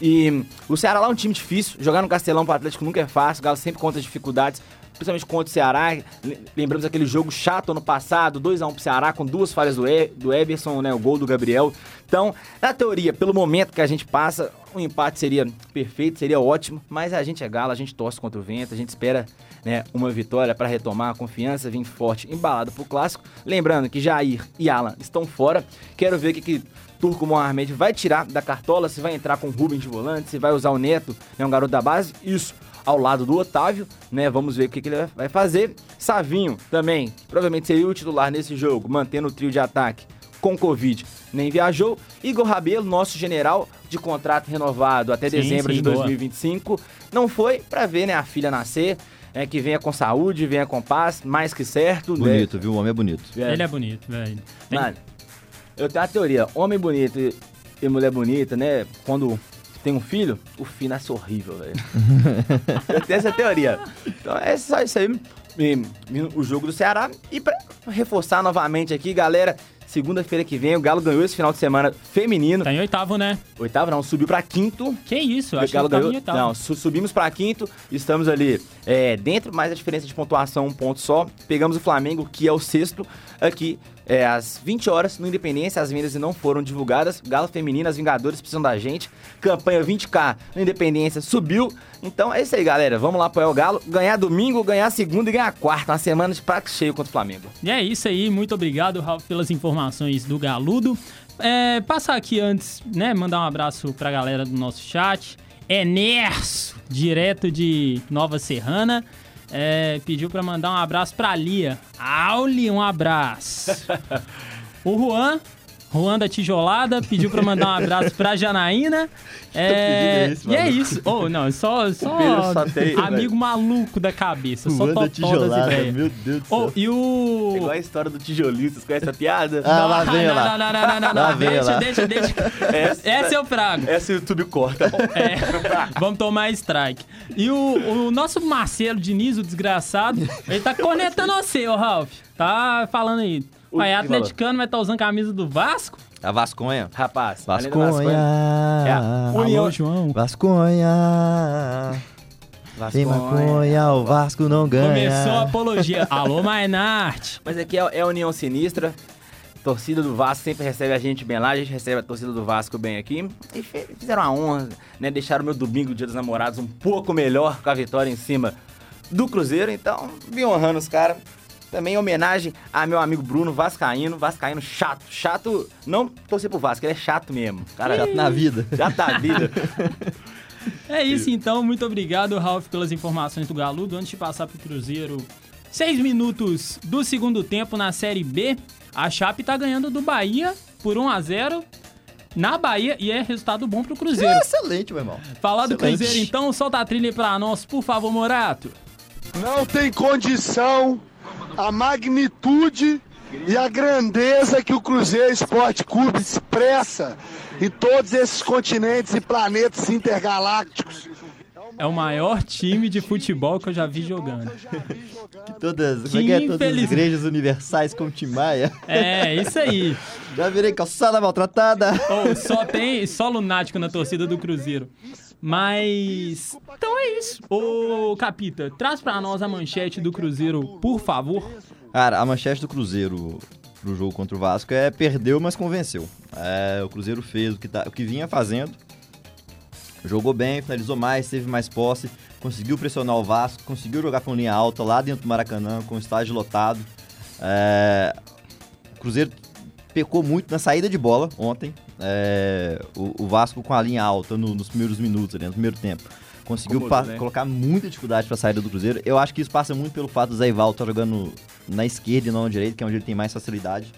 E o Ceará lá é um time difícil. Jogar no Castelão para o Atlético nunca é fácil. O Galo sempre conta as dificuldades, principalmente contra o Ceará. Le- Lembramos aquele jogo chato ano passado, 2x1 pro Ceará, com duas falhas do, e do Everson, né, o gol do Gabriel. Então, na teoria, pelo momento que a gente passa, um empate seria perfeito, seria ótimo. Mas a gente é Galo, a gente torce contra o vento, a gente espera né, uma vitória para retomar a confiança, vir forte, embalado pro clássico. Lembrando que Jair e Alan estão fora. Quero ver o que, que Turco Mohamed vai tirar da cartola, se vai entrar com o Rubem de volante, se vai usar o Neto, né, um garoto da base. Isso ao lado do Otávio, né? Vamos ver o que, que ele vai- fazer. Savinho também, provavelmente seria o titular nesse jogo, mantendo o trio de ataque com Covid. Nem viajou. Igor Rabelo, nosso general de contrato renovado até Sim, dezembro sim, de boa. 2025. Não foi para ver né, a filha nascer. É, que venha com saúde, venha com paz, mais que certo. né? Bonito, viu? O homem é bonito. É. Ele é bonito, velho. Tem- Mano, eu tenho uma teoria. Homem bonito e mulher bonita, né? Quando tem um filho, o filho nasce horrível, velho. eu tenho essa teoria. Então é só isso aí. E, e o jogo do Ceará. E pra reforçar novamente aqui, galera. Segunda-feira que vem, o Galo ganhou esse final de semana feminino. Tá em oitavo, né? Oitavo não, subiu pra quinto. Que isso, O acho que Galo tava ganhou. em oitavo. Não, su- subimos pra quinto, estamos ali é, dentro, mas a diferença de pontuação um ponto só. Pegamos o Flamengo, que é o sexto, aqui é, às 20 horas no Independência. As vendas não foram divulgadas. Galo Feminino, as Vingadores precisam da gente. Campanha 20k no Independência subiu. Então é isso aí, galera. Vamos lá apoiar o Galo. Ganhar domingo, ganhar segunda e ganhar quarta. Uma semana de prato cheio contra o Flamengo. E é isso aí, muito obrigado, Ralf, pelas informações do Galudo. É, passar aqui antes, né, mandar um abraço pra galera do nosso chat. Enerso, direto de Nova Serrana, é, pediu pra mandar um abraço pra Lia. Auli, um abraço. O Juan, Juan da Tijolada, pediu pra mandar um abraço pra Janaína. É, é esse, e é isso. Oh, não, só, só só tem, amigo maluco da cabeça, só totó das tijolada, ideias. meu Deus do Oh, céu. e o... Igual a história do tijolinho, vocês conhecem essa piada? Ah, lá vem, não, lá. Não, não, não, não, não, Lá não. vem, Deixa, lá. deixa, deixa. Essa- Essa eu frago. Essa o YouTube corta. É, vamos tomar strike. E o, o nosso Marcelo Diniz, o desgraçado, ele tá cornetando você, ô Ralf. Tá falando aí. O Vai, que atleticano vai estar usando camisa do Vasco? A Vasconha. Rapaz, da Vasconha. É a União- Alô, João. Vasconha. Sem maconha, o Vasco não ganha. Começou a apologia. Alô, Mainarte. Mas aqui é, é a União Sinistra. Torcida do Vasco sempre recebe a gente bem lá, a gente recebe a torcida do Vasco bem aqui. E fizeram a honra, né? Deixaram o meu domingo, dia dos namorados, um pouco melhor com a vitória em cima do Cruzeiro. Então, vim honrando os caras. Também em homenagem a meu amigo Bruno Vascaíno. Vascaíno chato. Chato, não torcer pro Vasco, ele é chato mesmo. Cara, Chato na vida. já tá vida. É isso então, muito obrigado, Ralf, pelas informações do Galudo. Antes de passar pro Cruzeiro, seis minutos do segundo tempo na Série B. A Chape tá ganhando do Bahia por 1 a 0 na Bahia e é resultado bom pro Cruzeiro. Excelente, meu irmão. Falar do Excelente. Cruzeiro então, solta a trilha pra nós, por favor, Morato. Não tem condição a magnitude e a grandeza que o Cruzeiro Esporte Clube expressa em todos esses continentes e planetas intergalácticos. É o maior time de futebol que eu já vi jogando. Que todas, Que é que é? todas as igrejas universais como Timaya. É, isso aí. Já virei calçada maltratada. Ou só tem só lunático na torcida do Cruzeiro. Mas. Então é isso. Ô, Capita, traz pra nós a manchete do Cruzeiro, por favor. Cara, a manchete do Cruzeiro pro jogo contra o Vasco é perdeu, mas convenceu. É, o Cruzeiro fez o que, tá, o que vinha fazendo. Jogou bem, finalizou mais, teve mais posse, conseguiu pressionar o Vasco, conseguiu jogar com linha alta lá dentro do Maracanã, com o estádio lotado. É, o Cruzeiro pecou muito na saída de bola ontem. É, o, o Vasco com a linha alta no- nos primeiros minutos, ali, no primeiro tempo. Conseguiu né? colocar muita dificuldade para a saída do Cruzeiro. Eu acho que isso passa muito pelo fato do Zé Ivaldo estar jogando na esquerda e não na direita, que é onde ele tem mais facilidade.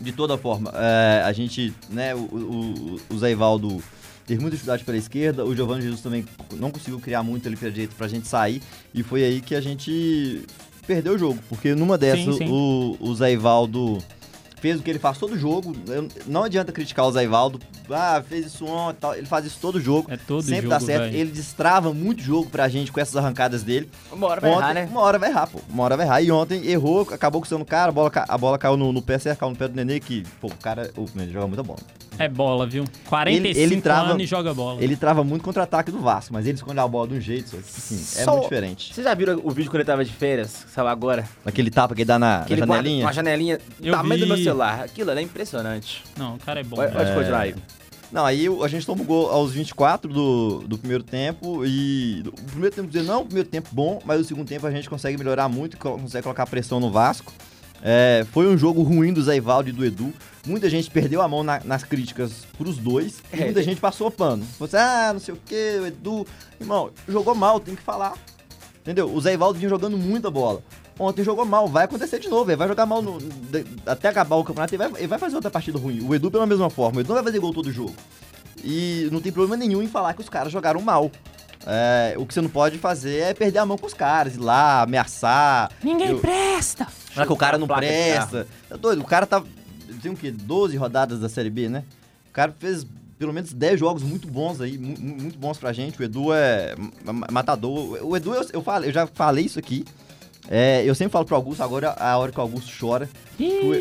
De toda forma, é, a gente, né, o, o, o Zé Ivaldo teve muita dificuldade pela esquerda, o Giovanni Jesus também não conseguiu criar muito ali pela direita pra gente sair, e foi aí que a gente perdeu o jogo, porque numa dessas sim. O, o Zé Ivaldo fez o que ele faz todo jogo, eu- não adianta criticar o Zé Ivaldo, ah, fez isso ontem, tal, ele faz isso todo jogo, É todo sempre jogo, dá certo, velho. ele destrava muito jogo pra gente com essas arrancadas dele, Uma hora vai Ontem, errar, né? Uma hora vai errar, pô. Uma hora vai errar. E ontem errou, acabou custando o cara, a bola, a bola caiu no, no pé certo, caiu no pé do Nenê, que, pô, o cara, o Nenê joga muita bola. É bola, viu? 45 Ele- ele trava- anos e joga bola. Ele trava muito contra-ataque do Vasco, mas ele esconde a bola de um jeito, assim, é Só- muito diferente. Vocês já viram o vídeo quando ele tava de férias? Saiu agora? Aquele tapa que ele dá na, na janelinha. Uma janelinha Eu tamanho do vi. meu celular. Aquilo ali é impressionante. Não, o cara é bom. Pode, pode continuar aí. Não, aí a gente tomou gol aos 24 do, do primeiro tempo e o primeiro tempo dizer não, o primeiro tempo bom, mas o segundo tempo a gente consegue melhorar muito, co- consegue colocar pressão no Vasco. É, foi um jogo ruim do Zé Ivaldo e do Edu. Muita gente perdeu a mão na- nas críticas pros dois. E É. muita gente passou pano. Você, ah, não sei o que, o Edu. Irmão, jogou mal, tem que falar. Entendeu? O Zé Ivaldo vinha jogando muita bola. Ontem jogou mal, vai acontecer de novo. Ele vai jogar mal no- de- até acabar o campeonato. Ele vai, ele vai fazer outra partida ruim. O Edu, pela mesma forma. O Edu não vai fazer gol todo jogo. E não tem problema nenhum em falar que os caras jogaram mal. É, o que você não pode fazer é perder a mão com os caras, ir lá, ameaçar. Ninguém Eu- presta! Falar que o cara não presta. Tá doido? O cara tá. Tem o quê? 12 rodadas da Série B, né? O cara fez pelo menos 10 jogos muito bons aí, mu- mu- muito bons pra gente. O Edu é ma- ma- matador. O Edu, eu, eu, falei, eu já falei isso aqui. É, eu sempre falo pro Augusto, agora é a hora que o Augusto chora.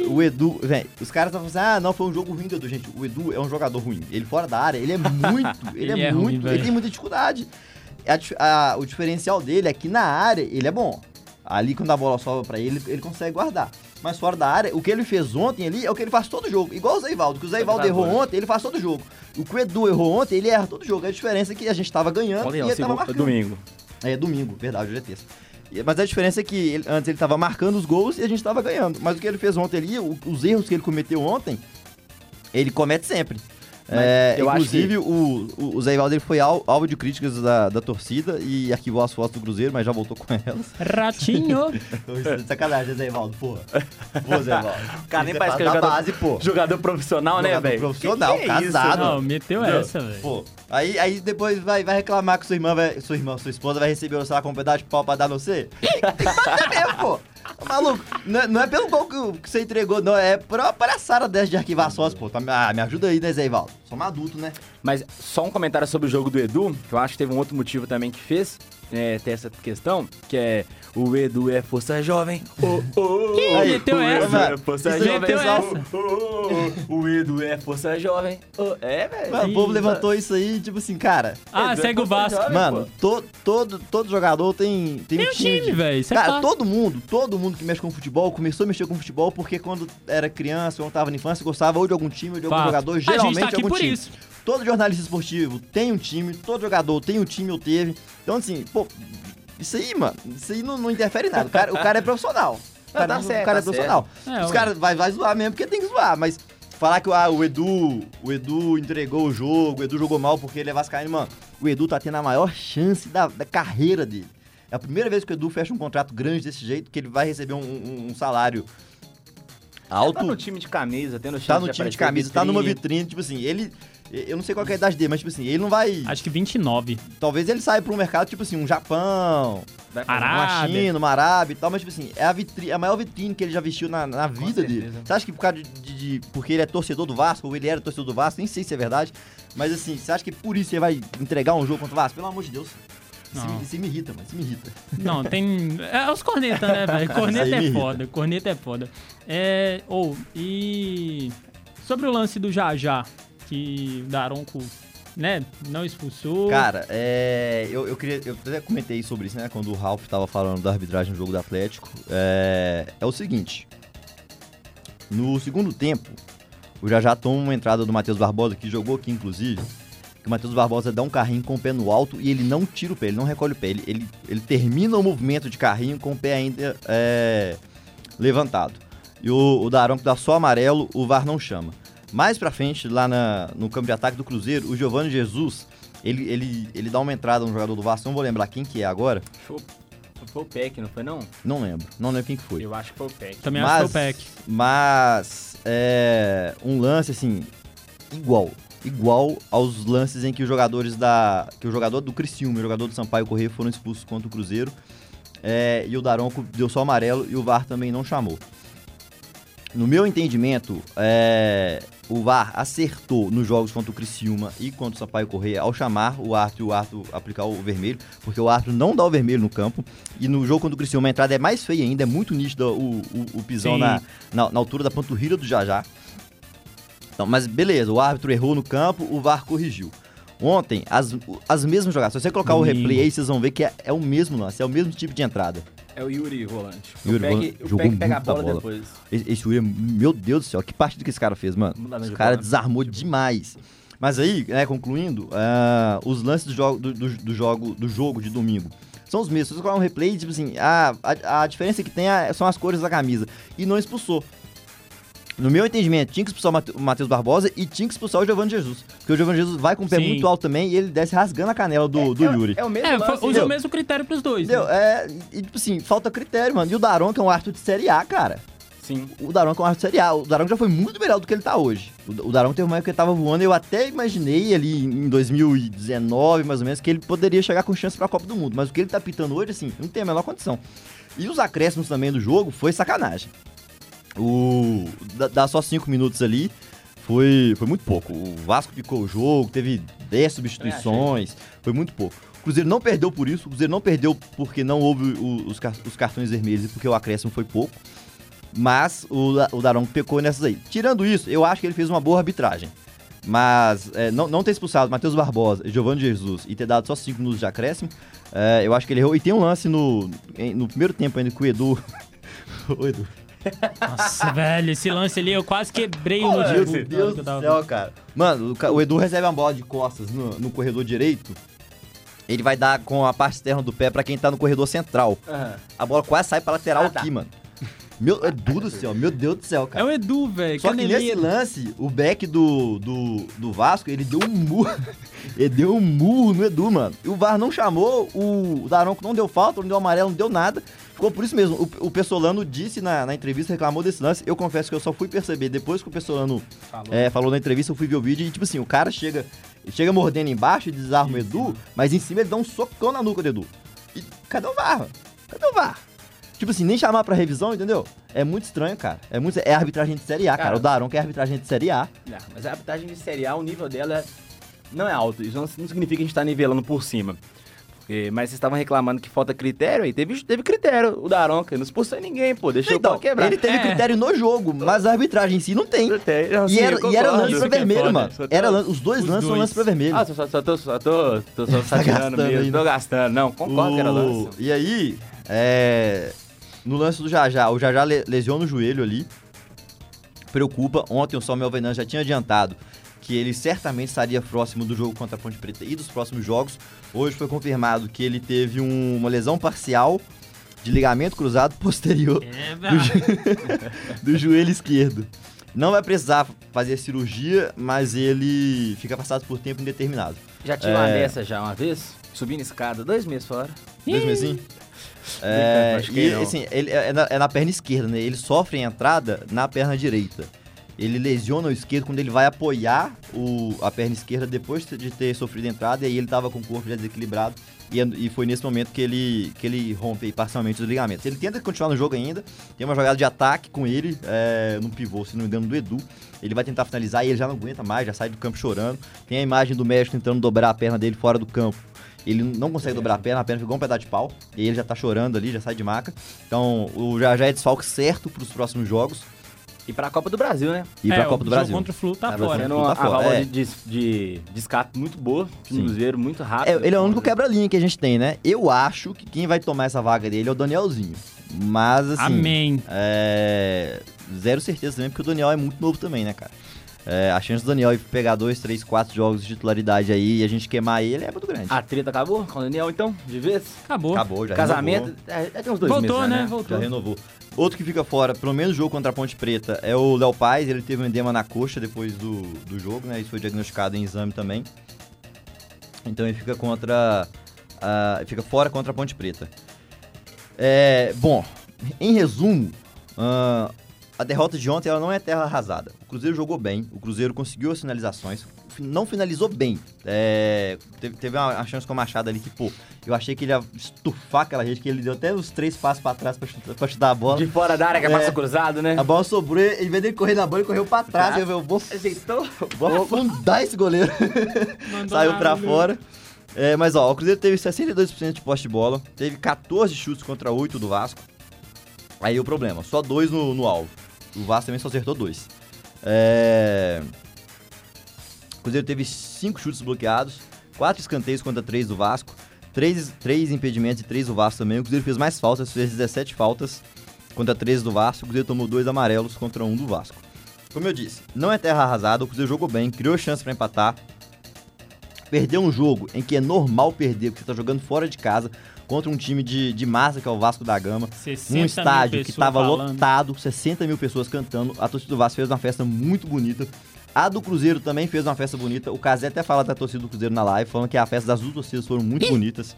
O, o Edu, velho, os caras estão falando assim, ah, não, foi um jogo ruim do Edu. Gente, o Edu é um jogador ruim. Ele fora da área, ele é muito, ele, Ele é, é muito, ele tem muita dificuldade. A a- o diferencial dele é que na área ele é bom. Ali quando a bola sobra pra ele, ele consegue guardar. Mas fora da área, o que ele fez ontem ali é o que ele faz todo jogo. Igual o Zé Ivaldo, que o Zé Ivaldo errou Jogador. ontem, ele faz todo jogo. O que o Edu errou ontem, ele erra todo jogo. A diferença é que a gente tava ganhando Ontem e ele tava marcando. domingo. É domingo, verdade, hoje é terça. Mas a diferença é que ele- antes ele tava marcando os gols e a gente tava ganhando. Mas o que ele fez ontem ali, os erros que ele cometeu ontem, ele comete sempre. É, eu acho inclusive, o, o, o Zé Ivaldo ele foi al- alvo de críticas da, da torcida e arquivou as fotos do Cruzeiro, mas já voltou com elas. Ratinho! Tô Sacanagem, Zé Ivaldo, porra. Pô, Zé Ivaldo. O cara nem parece que é jogador, base, pô. jogador profissional, né, Jogador velho? profissional, Que que é isso, casado. Não, meteu essa, velho. Pô, aí, aí depois vai, vai reclamar que sua irmã, vai, sua irmã, sua esposa vai receber, sei lá, com um pedaço de pau pra dar no você? Que mesmo, pô. Maluco, não é, não é pelo gol que, que você entregou, não, é por uma palhaçada dessa de arquivar sós, pô. Tá, ah, me ajuda aí, né, Zé Ivaldo? Somos adulto, né? Mas só um comentário sobre o jogo do Edu, que eu acho que teve um outro motivo também que fez é, ter essa questão, que é o Edu é força jovem. Oh, oh, oh, Ih, meteu o Edu essa. é força Isso jovem. meteu pessoal. essa. Oh, oh, oh, o Edu é força jovem. Oh, é, velho. Mano, o povo levantou isso aí, tipo assim, cara. Ah, Edu é segue o força Vasco. jovem, Mano, to, todo, todo jogador tem, tem, Tem um time. time, velho. É Cara, todo mundo, todo mundo que mexe com futebol começou a mexer com futebol porque quando era criança, quando tava na infância, gostava ou de algum time ou de algum Fato. jogador, A geralmente gente tá aqui algum por time. isso. Todo jornalista esportivo tem um time, todo jogador tem um time ou teve. Então, assim, pô, isso aí, mano, isso aí não, não interfere em nada. O cara, o cara é profissional. O cara, tá o certo, cara tá é profissional. É, Os caras vai, vai zoar mesmo porque tem que zoar, mas falar que ah, o Edu, o Edu entregou o jogo, o Edu jogou mal porque ele é vascaíno, mano. O Edu tá tendo a maior chance da, da carreira dele. É a primeira vez que o Edu fecha um contrato grande desse jeito, que ele vai receber um, um- um salário alto Tá no time de camisa, tendo chance tá no time de camisa, tá numa vitrine. vitrine, tipo assim, ele Eu não sei qual que é a idade dele, mas tipo assim, ele não vai. Acho que 29. Talvez ele saia pra um mercado, tipo assim, um Japão, Arábia. uma China, uma Arábia e tal, mas tipo assim, é a, vitri- é a maior vitrine que ele já vestiu na, na vida dele. Você acha que por causa de, de- de- Porque ele é torcedor do Vasco, ou ele era torcedor do Vasco, nem sei se é verdade, mas assim, você acha que por isso ele vai entregar um jogo contra o Vasco? Pelo amor de Deus. Não. me, isso me irrita, mano. Isso me irrita. Não, tem. É os corneta, né, velho? Corneta é foda. Corneta é foda. É. Ou, e. Sobre o lance do Jajá, que Daronco, né, não expulsou. Cara, é, eu, eu queria. Eu até comentei sobre isso, né? Quando o Ralph tava falando da arbitragem no jogo do Atlético. É, é o seguinte. No segundo tempo, o Jajá toma uma entrada do Matheus Barbosa, que jogou aqui, inclusive. Que o Matheus Barbosa dá um carrinho com o pé no alto e ele não tira o pé, ele não recolhe o pé. Ele, ele, ele termina o movimento de carrinho com o pé ainda é, levantado. E o, o Daronco dá só amarelo, o VAR não chama. Mais pra frente, lá na- no campo de ataque do Cruzeiro, o Giovanni Jesus, ele, ele, ele dá uma entrada no jogador do Vasco, não vou lembrar quem que é agora, Foi, foi o PEC, não foi não? não lembro, não lembro quem que foi. Eu acho que foi o PEC. Também acho que foi o PEC. Mas é um lance assim igual, igual aos lances em que os jogadores da que o jogador do Criciúma e o jogador do Sampaio Corrêa foram expulsos contra o Cruzeiro. É, e o Daronco deu só amarelo e o VAR também não chamou. No meu entendimento, é, o VAR acertou nos jogos contra o Criciúma e contra o Sampaio Correia ao chamar o árbitro e o árbitro aplicar o vermelho, porque o árbitro não dá o vermelho no campo. E no jogo contra o Criciúma a entrada é mais feia ainda, é muito nítida o, o, o pisão na, na, na altura da panturrilha do Jajá. Então, mas beleza, o árbitro errou no campo, o VAR corrigiu. Ontem, as, as mesmas jogadas. Se você colocar o replay aí, vocês vão ver que é, é o mesmo lance, é o mesmo tipo de entrada. É o Yuri Volante. Yuri o PEC, Volante o jogou PEC pega a bola, bola. depois. Esse, esse Yuri, meu Deus do céu, que partida que esse cara fez, mano. Não dá nem Esse cara falar. desarmou demais. Mas aí, né, concluindo, ah, os lances do jogo, do, do- do jogo, do jogo de domingo são os mesmos. Se você colocar um replay, tipo assim, a, a, a diferença que tem é- são as cores da camisa. E não expulsou. No meu entendimento, tinha que expulsar o Matheus Barbosa e tinha que expulsar o Giovanni Jesus. Porque o Giovanni Jesus vai com o pé Sim. muito alto também e ele desce rasgando a canela do, do é, Yuri. É o mesmo É, lance. entendeu? o mesmo critério pros dois. Entendeu? né? É, e tipo assim, falta critério, mano. E o Daron, que é um árbitro de Série A, cara. Sim. O Daronco é um árbitro de Série A. O Daronco já foi muito melhor do que ele tá hoje. O o Daronco teve uma época que ele tava voando. Eu até imaginei ali em 2019, mais ou menos, que ele poderia chegar com chance pra Copa do Mundo. Mas o que ele tá pitando hoje, assim, não tem a menor condição. E os acréscimos também do jogo foi sacanagem. O. Dá, só cinco minutos ali. Foi, foi muito pouco. O Vasco picou o jogo, teve 10 substituições. Foi muito pouco. O Cruzeiro não perdeu por isso. O Cruzeiro não perdeu porque não houve os, os cartões vermelhos e porque o acréscimo foi pouco. Mas o, o pecou nessas aí. Tirando isso, eu acho que ele fez uma boa arbitragem. Mas é, não, não ter expulsado Matheus Barbosa e Giovanni Jesus e ter dado só 5 minutos de acréscimo, é, eu acho que ele errou. E tem um lance no, no primeiro tempo ainda que o Edu. o Edu. Nossa, velho, esse lance ali eu quase quebrei o Meu notebook. Deus na hora do céu, cara. Mano, o, o Edu recebe uma bola de costas no, no corredor direito. Ele vai dar com a parte externa do pé pra quem tá no corredor central. Aham. A bola quase sai pra lateral Ah, tá. aqui, mano. Meu Edu do céu, meu Deus do céu, É cara. o Edu, velho. Só que nesse lance, o back do, do, do Vasco, ele deu um murro. ele deu um murro no Edu, mano. E o VAR não chamou, o Daronco não deu falta, não deu amarelo, não deu nada. Ficou por isso mesmo. O, o Pessolano disse na, na entrevista, reclamou desse lance. Eu confesso que eu só fui perceber depois que o Pessolano Falou. é, falou na entrevista, eu fui ver o vídeo e, tipo assim, o cara chega, ele chega mordendo embaixo e desarma o Edu, mas em cima ele dá um socão na nuca do Edu. E cadê o VAR? mano? Cadê o VAR? Tipo assim, nem chamar pra revisão, entendeu? É muito estranho, cara. É, muito, é arbitragem de Série A, cara. Cara, O Daron que é arbitragem de Série A. Não, mas a arbitragem de Série A, o nível dela é- não é alto. Isso não, significa que a gente tá nivelando por cima. Porque- mas vocês estavam reclamando que falta critério aí. Teve, teve critério. O Daronca não expulsou ninguém, pô. Deixou o Então, pau quebrar. ele teve É. critério no jogo, mas a arbitragem em si não tem. Critério, não, E era, e era concordo. lance pra que é vermelho, foda. mano. Tô- Era os dois lances são lance pra vermelho. Ah, só, só, só tô, só tô, tô, só Tá mesmo. ainda. Tô gastando. Não, concordo que era O- lance. E aí, é, no lance do Jajá, o Jajá le- lesiona o joelho ali. Preocupa. Ontem o Samuel Venan já tinha adiantado que ele certamente estaria próximo do jogo contra a Ponte Preta e dos próximos jogos. Hoje foi confirmado que ele teve um- uma lesão parcial de ligamento cruzado posterior É, do, velho. jo- do joelho esquerdo. Não vai precisar fazer cirurgia, mas ele fica passado por tempo indeterminado. Já tive uma É. dessa já uma vez, subindo escada, dois meses fora. Dois mesinhos? É, e não. assim, ele é na, é na perna esquerda, né? Ele sofre a entrada na perna direita. ele lesiona o esquerdo quando ele vai apoiar o, a perna esquerda depois de ter sofrido a entrada, e aí ele tava com o corpo já desequilibrado, e, e foi nesse momento que ele, que ele rompe parcialmente os ligamentos. Ele tenta continuar no jogo ainda, tem uma jogada de ataque com ele, é, no pivô, se não me engano, do Edu. Ele vai tentar finalizar e ele já não aguenta mais, já sai do campo chorando. Tem a imagem do médico tentando dobrar a perna dele fora do campo. Ele não consegue dobrar a perna, a perna ficou um pedaço de pau. E ele já tá chorando ali, já sai de maca. Então, o já, já é desfalque certo pros próximos jogos. E pra Copa do Brasil, né? E é, pra Copa o do Brasil. contra o Flu tá Ah, fora. Sendo Tá uma, fora, válvula é. de, de, de escape muito boa. Time do Cruzeiro muito É, rápido. ele é o único quebra-linha que a gente tem, né? Eu acho que quem vai tomar essa vaga dele é o Danielzinho. Mas, assim. Amém. É, zero certeza também, porque o Daniel é muito novo também, né, cara? É, a chance do Daniel ir pegar dois, três, quatro jogos de titularidade aí e a gente queimar ele é muito grande. A treta acabou com o Daniel, então? De vez? Acabou. Acabou, já Casamento. renovou. É, é, tem uns dois Voltou, meses, já, né? Já Voltou. renovou. Outro que fica fora, pelo menos jogo contra a Ponte Preta, é o Léo Paz. Ele teve um edema na coxa depois do, do jogo, né? Isso foi diagnosticado em exame também. Então ele fica contra. ah, fica fora contra a Ponte Preta. É, bom, em resumo, ah, a derrota de ontem ela não é terra arrasada. O Cruzeiro jogou bem, o Cruzeiro conseguiu as finalizações, fi- não finalizou bem. É, teve, teve uma, chance com o Machado ali que, pô, eu achei que ele ia estufar aquela rede, que ele deu até os três passos pra trás pra chutar, pra chutar a bola. De fora da área, que é É. passo cruzado, né? A bola sobrou, em vez dele correr na bola, ele correu pra trás. Eu, eu vou, Ajeitou. vou afundar esse goleiro. Saiu pra área. fora. É, mas ó, o Cruzeiro teve 62% de posse de bola, teve 14 chutes contra 8 do Vasco. Aí o problema, só dois no, no alvo. O Vasco também só acertou dois. É... O Cruzeiro teve 5 chutes bloqueados, 4 escanteios contra 3 do Vasco, 3, três impedimentos e 3 do Vasco também. O Cruzeiro fez mais faltas, fez 17 faltas contra 13 do Vasco. O Cruzeiro tomou dois amarelos contra um do Vasco. Como eu disse, não é terra arrasada, o Cruzeiro jogou bem, criou chance pra empatar. Perdeu um jogo em que é normal perder, porque você tá jogando fora de casa contra um time de, de massa, que é o Vasco da Gama. 60 Num mil estádio que pessoas tava falando. lotado, 60 mil pessoas cantando. A torcida do Vasco fez uma festa muito bonita. A do Cruzeiro também fez uma festa bonita. O Casé até fala da torcida do Cruzeiro na live, falando que a festa das duas torcidas foram muito bonitas.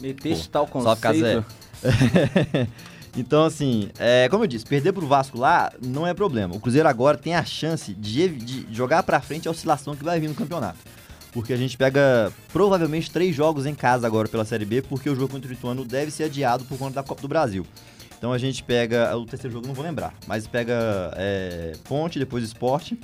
Meteste tal Casé. conceito. então, assim, é, como eu disse, perder pro Vasco lá não é problema. O Cruzeiro agora tem a chance de, de jogar pra frente a oscilação que vai vir no campeonato. Porque a gente pega provavelmente três jogos em casa agora pela Série B, porque o jogo contra o Ituano deve ser adiado por conta da Copa do Brasil. Então a gente pega. O terceiro jogo não vou lembrar, mas pega é, Ponte, depois Esporte.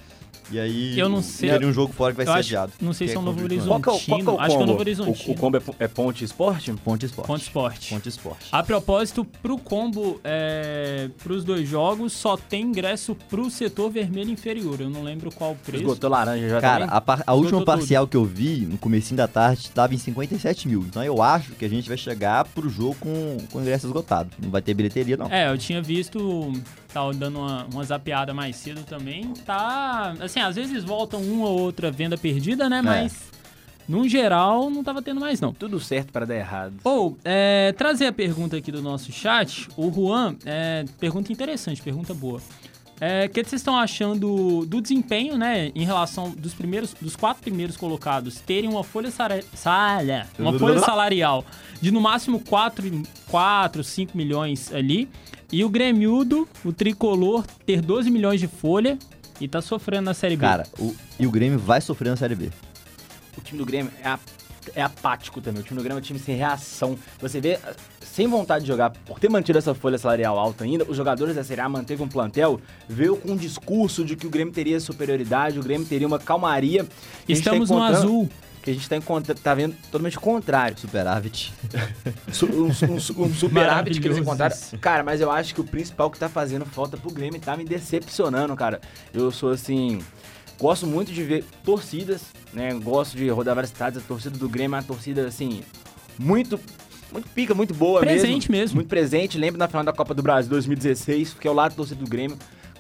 E aí Eu não sei. teria um jogo fora que vai Eu ser acho- adiado. não sei se é o Novo contra Ituano. Qual que é o, qual que é o Horizontino. Acho que é o combo? Novo O, Horizontino. o combo é, é Ponte Esporte? Ponte Esporte. Ponto Esporte. Ponte Esporte. A propósito, pro combo, é, pros dois jogos, só tem ingresso pro setor vermelho inferior. Eu não lembro qual o preço. Esgotou laranja já Cara, também? a, par- a última parcial que eu vi no comecinho da tarde estava em 57 mil. Então eu acho que a gente vai chegar pro jogo com, com ingresso esgotado. Não vai ter bilheteria, não. É, eu tinha visto, tava dando uma, uma zapeada mais cedo também. Tá, assim, às vezes voltam uma ou outra venda perdida, né? Mas, no geral, não tava tendo mais, não. Tudo certo para dar errado. Ou, é, trazer a pergunta aqui do nosso chat. O Juan, é, pergunta interessante, pergunta boa. É, o que vocês estão achando do desempenho, né, em relação dos primeiros, dos quatro primeiros colocados terem uma folha sala- uma folha salarial de no máximo 4, 4 5 milhões ali, e o Grêmiudo, o tricolor, ter 12 milhões de folha e tá sofrendo na Série B. Cara, o- e o Grêmio vai sofrer na Série B. O time do Grêmio é, a- é apático também. O time do Grêmio é um time sem reação. Você vê, sem vontade de jogar, por ter mantido essa folha salarial alta ainda, os jogadores da Série A manteve um plantel, veio com um discurso de que o Grêmio teria superioridade, o Grêmio teria uma calmaria. tá Estamos no encontrando- azul. Que a gente tá, tá vendo totalmente o contrário. Superávit. Su- um, um, um super hábito que eles encontraram. isso. Cara, mas eu acho que o principal que tá fazendo falta pro Grêmio tá me decepcionando, cara. Eu sou assim. Gosto muito de ver torcidas, né? Gosto de rodar várias cidades. A torcida do Grêmio é uma torcida, assim, muito. Muito pica, muito boa Presente mesmo. Muito presente. Lembro na final da Copa do Brasil 2016, que é o lado da torcida do Grêmio,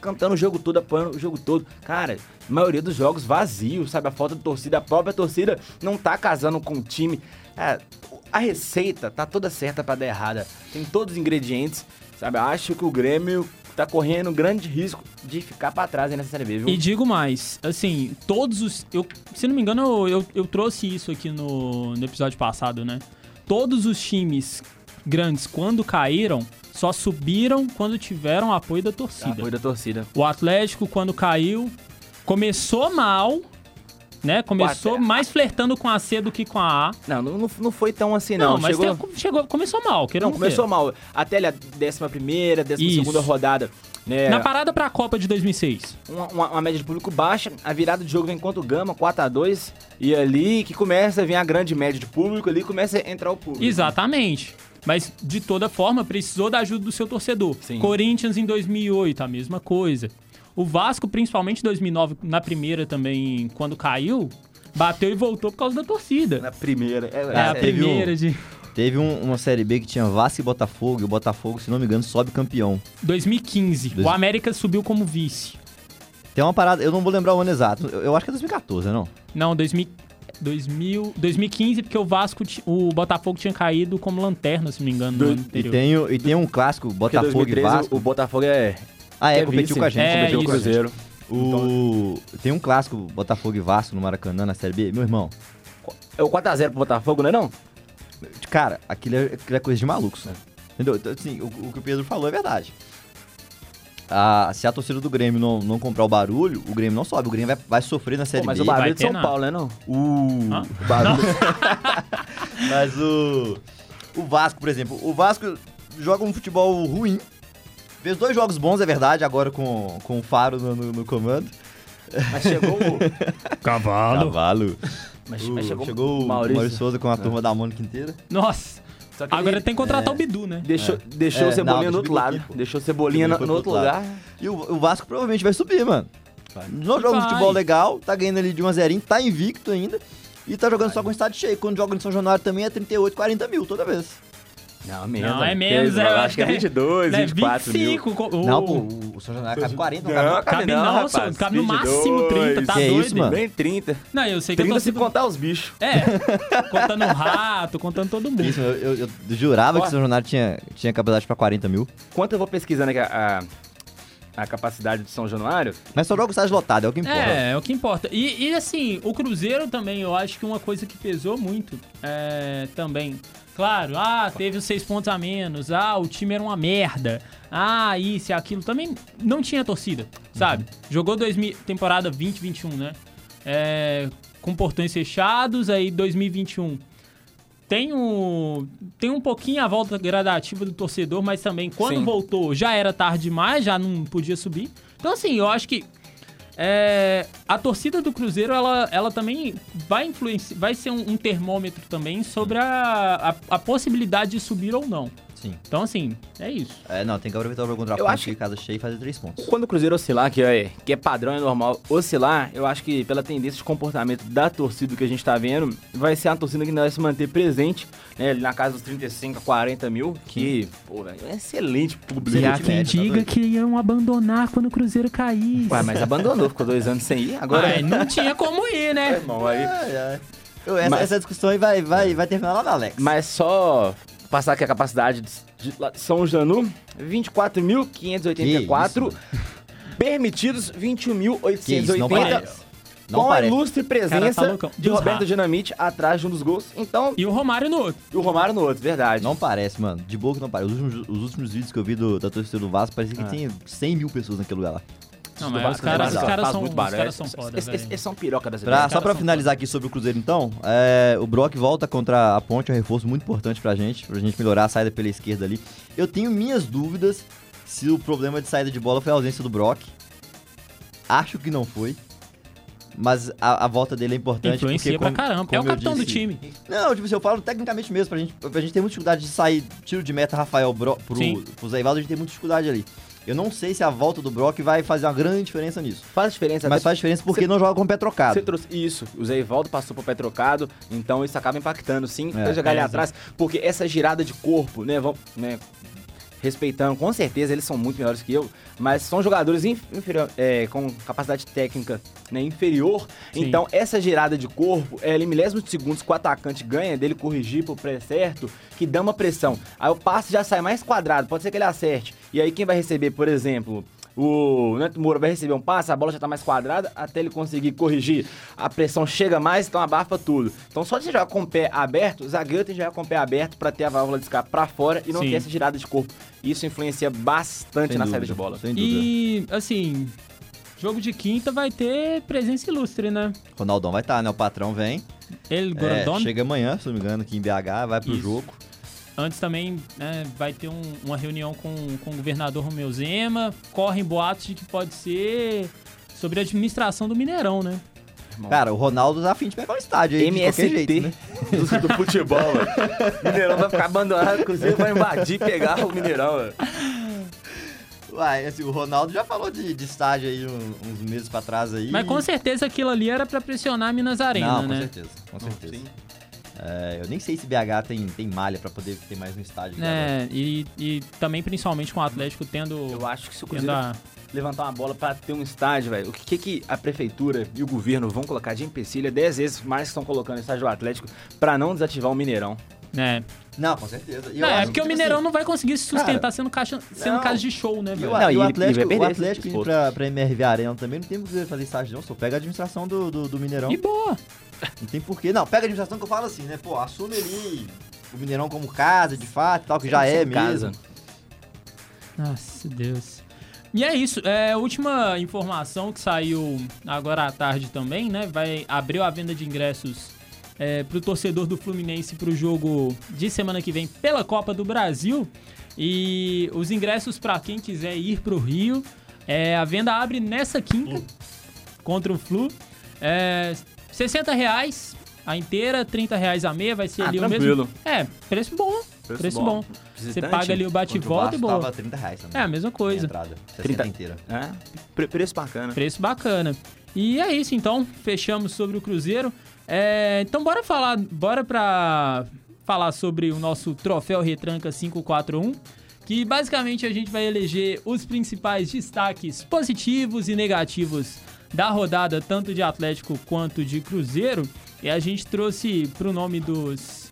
cantando o jogo todo, apoiando o jogo todo. Cara, maioria dos jogos vazio, sabe? A falta de torcida, a própria torcida não tá casando com o time. É, a receita tá toda certa pra dar errada. Tem todos os ingredientes, sabe? Acho que o Grêmio tá correndo grande risco de ficar pra trás nessa Série B, viu? E digo mais, assim, todos os. Eu, se não me engano, eu, eu, eu trouxe isso aqui no, no episódio passado, né? Todos os times grandes, quando caíram, só subiram quando tiveram apoio da torcida. Apoio da torcida. O Atlético, quando caiu, começou mal, né? Começou Quatro- mais flertando com a C do que com a A. Não, não, não- foi tão assim, Não, não. mas Chegou... tem- chegou, começou mal, querendo Não, começou mal. Até ali a 11 primeira, 12 segunda rodada. Né, Na parada pra Copa de 2006. uma, uma- uma média de público baixa, a virada de jogo vem contra o Gama, 4x2, e ali que começa a vir a grande média de público, ali começa a entrar o público. Exatamente. Mas, de toda forma, precisou da ajuda do seu torcedor. Sim. Corinthians em 2008, a mesma coisa. O Vasco, principalmente em 2009, na primeira também, quando caiu, bateu e voltou por causa da torcida. Na primeira. É, É, a é, teve um- primeira de Teve um- uma Série B que tinha Vasco e Botafogo, e o Botafogo, se não me engano, sobe campeão. 2015. O Dois- América subiu como vice. Tem uma parada, eu não vou lembrar o ano exato, eu, eu acho que é 2014, né, não? Não, 2000, 2000, 2015, porque o Vasco, o Botafogo tinha caído como lanterna, se não me engano, no ano E anterior. tem, o- e tem um clássico, Botafogo 2013 e Vasco. o Botafogo é. Ah, é, é competiu vice, com a gente. É, competiu o com isso. gente. Cruzeiro. O... Tem um clássico, Botafogo e Vasco no Maracanã, na Série B. Meu irmão, É o 4x0 pro Botafogo, não é não? cara, aquilo é, aquilo é coisa de malucos, né? Entendeu? Então, assim, o, o que o Pedro falou é verdade. Ah, se a torcida do Grêmio não, não comprar o barulho, o Grêmio não sobe. O Grêmio vai, vai sofrer na Pô, Série mas B. o barulho vai é de São nada. Paulo, né não? Uh, Hã? o barulho. Mas o. O Vasco, por exemplo. O Vasco joga um futebol ruim. Fez dois jogos bons, é verdade, agora com, com o Faro no, no- no comando. Mas chegou o. Cavalo. Cavalo. Mas, mas chegou, chegou o Maurício. Maurício, Souza com a turma da Mônica inteira. Nossa. Só que Agora ele tem que contratar o Bidu, né? Deixou, deixou É, o Cebolinha não, no outro deixou o lado. Deixou o Cebolinha no, outro lugar. E o, o Vasco provavelmente vai subir, mano. Não joga um futebol legal, tá ganhando ali de 1 a 0 tá invicto ainda. E tá jogando só com estádio cheio. Quando joga no São Januário também é 38, 40 mil toda vez. Não, menos. Não, é né? menos, é, eu acho que é 22, É 24 mil. 25. co- o- Não, pô, o, São Januário cabe 40, não Não, cabe Cabe não, rapaz. só- cabe no máximo 30, tá Que é doido? isso, mano? Nem 30. Não, eu sei que 30 eu tô se contar os bichos. É, contando o rato, contando todo mundo. Isso, eu, eu- eu jurava Ó. que o São Januário tinha, tinha capacidade pra 40 mil. Enquanto eu vou pesquisando aqui a, a, a capacidade de São Januário, Mas só joga o estádio lotado, é o que importa. É, é o que importa. E, e, assim, o Cruzeiro também, eu acho que uma coisa que pesou muito é, também. Claro, ah, teve os seis pontos a menos, ah, o time era uma merda, ah, isso e aquilo. Também não tinha torcida, sabe? Jogou 2000, temporada 2021, né? É, com portões fechados, aí 2021. Tem um, tem um pouquinho a volta gradativa do torcedor, mas também quando Sim. voltou já era tarde demais, já não podia subir. Então, assim, eu acho que é, a torcida do Cruzeiro, ela, ela também vai influenciar, vai ser um, um termômetro também sobre a, a, a possibilidade de subir ou não. Sim. Então, assim, é isso. É, não, tem que aproveitar o jogo contra a Ponte, acho que- casa cheia e fazer três pontos. quando o Cruzeiro oscilar, que é, que é padrão, é normal oscilar, eu acho que pela tendência de comportamento da torcida que a gente tá vendo, vai ser uma torcida que vai se manter presente, né, na casa dos 35 a 40 mil, que, pô, é excelente público. E há quem diga que iam abandonar quando o Cruzeiro caísse. Ué, mas abandonou, ficou dois anos sem ir, agora... Ai, não tinha como ir, né? Irmão, aí... Ai, ai. Essa, Mas- essa discussão aí vai, vai, vai terminar lá na Alex. Mas só passar aqui a capacidade de, de lá de São Janu, 24.584. Que Permitidos, Que isso, não 21.880. parece. Não com a ilustre Cara, presença tá de Roberto. Dinamite atrás de um dos gols. Então, E o Romário no outro. e o Romário no outro, verdade. Não parece, mano. De boa que não parece. Os últimos, os últimos vídeos que eu vi do- da torcida do Vasco, parecia que Ah. tinha 100 mil pessoas naquele lugar lá. Não, Do mas os caras, Faz são, muito os barulho. caras são foda, velho. Esses são piroca das Pra- só pra finalizar aqui sobre o Cruzeiro, então, é, o Brock volta contra a Ponte, é um reforço muito importante pra gente, pra gente melhorar a saída pela esquerda ali. Eu tenho minhas dúvidas se o problema de saída de bola foi a ausência do Brock. Acho que não foi. Mas a, a volta dele é importante. Influencia porque, pra como- caramba. É o como capitão do disse- time. Não, tipo assim, eu falo tecnicamente mesmo, pra gente, pra gente ter muita dificuldade de sair tiro de meta Rafael Bro, pro, Sim. pro Zé Ivaldo, a gente tem muita dificuldade ali. Eu não sei se a volta do Brock vai fazer uma grande diferença nisso. Faz diferença. Mas faz diferença porque Cê- não joga com o pé trocado. Você trouxe isso. O Zé Ivaldo passou pro pé trocado, então isso acaba impactando, sim. É, É, jogar ali é, atrás, porque essa girada de corpo, né, vamos, né, respeitando, com certeza eles são muito melhores que eu, mas são jogadores é, com capacidade técnica né, inferior. Sim. Então essa girada de corpo é ali milésimos de segundos que o atacante ganha dele corrigir pro pré certo, que dá uma pressão. Aí o passe já sai mais quadrado, pode ser que ele acerte. E aí quem vai receber, por exemplo, O Neto Moura vai receber um passe, a bola já tá mais quadrada, até ele conseguir corrigir, a pressão chega mais, então abafa tudo. Então só de você jogar com o pé aberto, o zagueiro tem que jogar com o pé aberto pra ter a válvula de escape pra fora e não Sim. ter essa girada de corpo. Isso influencia bastante Sem na dúvida, saída de bola. Sem dúvida. E, assim, jogo de quinta vai ter presença ilustre, né? Ronaldão vai estar, né? O patrão vem. Ele, É, Grandon, chega amanhã, se não me engano, aqui em BH, vai pro Isso. jogo. Antes também né, vai ter um- uma reunião com, com o governador Romeu Zema. Correm boatos de que pode ser sobre a administração do Mineirão, né? Cara, o Ronaldo tá afim de pegar o estádio aí, de qualquer MST jeito, né? do, do futebol, velho. Mineirão vai ficar abandonado, o Cruzeiro vai invadir e pegar o Mineirão, velho. Uai, assim, o Ronaldo já falou de, de estádio aí um- uns meses pra trás aí. Mas com certeza aquilo ali era pra pressionar a Minas Arena, Não, com né? certeza, com certeza. sim. É, eu nem sei se BH tem, tem malha pra poder ter mais um estádio. É, e, e também principalmente com o Atlético tendo, Eu acho que se o tendo Cruzeiro a... levantar uma bola pra ter um estádio, velho, o que, que a prefeitura e o governo vão colocar de empecilho é 10 vezes mais que estão colocando no estádio do Atlético pra não desativar o Mineirão. né? Não, com certeza. E Não, é porque que, o tipo Mineirão assim, não vai conseguir se sustentar cara, sendo, caixa, sendo não. casa de show, né, E velho? o, Não, e e o Atlético, ele vai o Atlético indo pra, pra MRV Arena também não tem que fazer estádio não, só pega a administração do, do, do Mineirão. E boa. Não tem porquê. Não, pega a administração que eu falo assim, né? Pô, assume ali o Mineirão como casa, de fato, e tal, que já é casa. mesmo. Nossa, Deus. E é isso, é a última informação que saiu agora à tarde também, né? Vai abriu a venda de ingressos é, pro torcedor do Fluminense pro jogo de semana que vem pela Copa do Brasil. E os ingressos para quem quiser ir pro Rio, é, a venda abre nessa quinta contra o Flu. É, 60 reais a inteira, 30 reais a meia, vai ser Ah, ali o tranquilo. mesmo. É, preço bom. Preço, bom. Você Visitante, paga ali o bate e o boa. Tava 30 reais também. É a mesma coisa. entrada. 60 30. inteira. É, pre- preço bacana. Preço bacana. E é isso, então. Fechamos sobre o Cruzeiro. É, então, bora falar, bora pra falar sobre o nosso troféu Retranca 541. Que basicamente a gente vai eleger os principais destaques positivos e negativos da rodada, tanto de Atlético quanto de Cruzeiro. E a gente trouxe pro nome dos.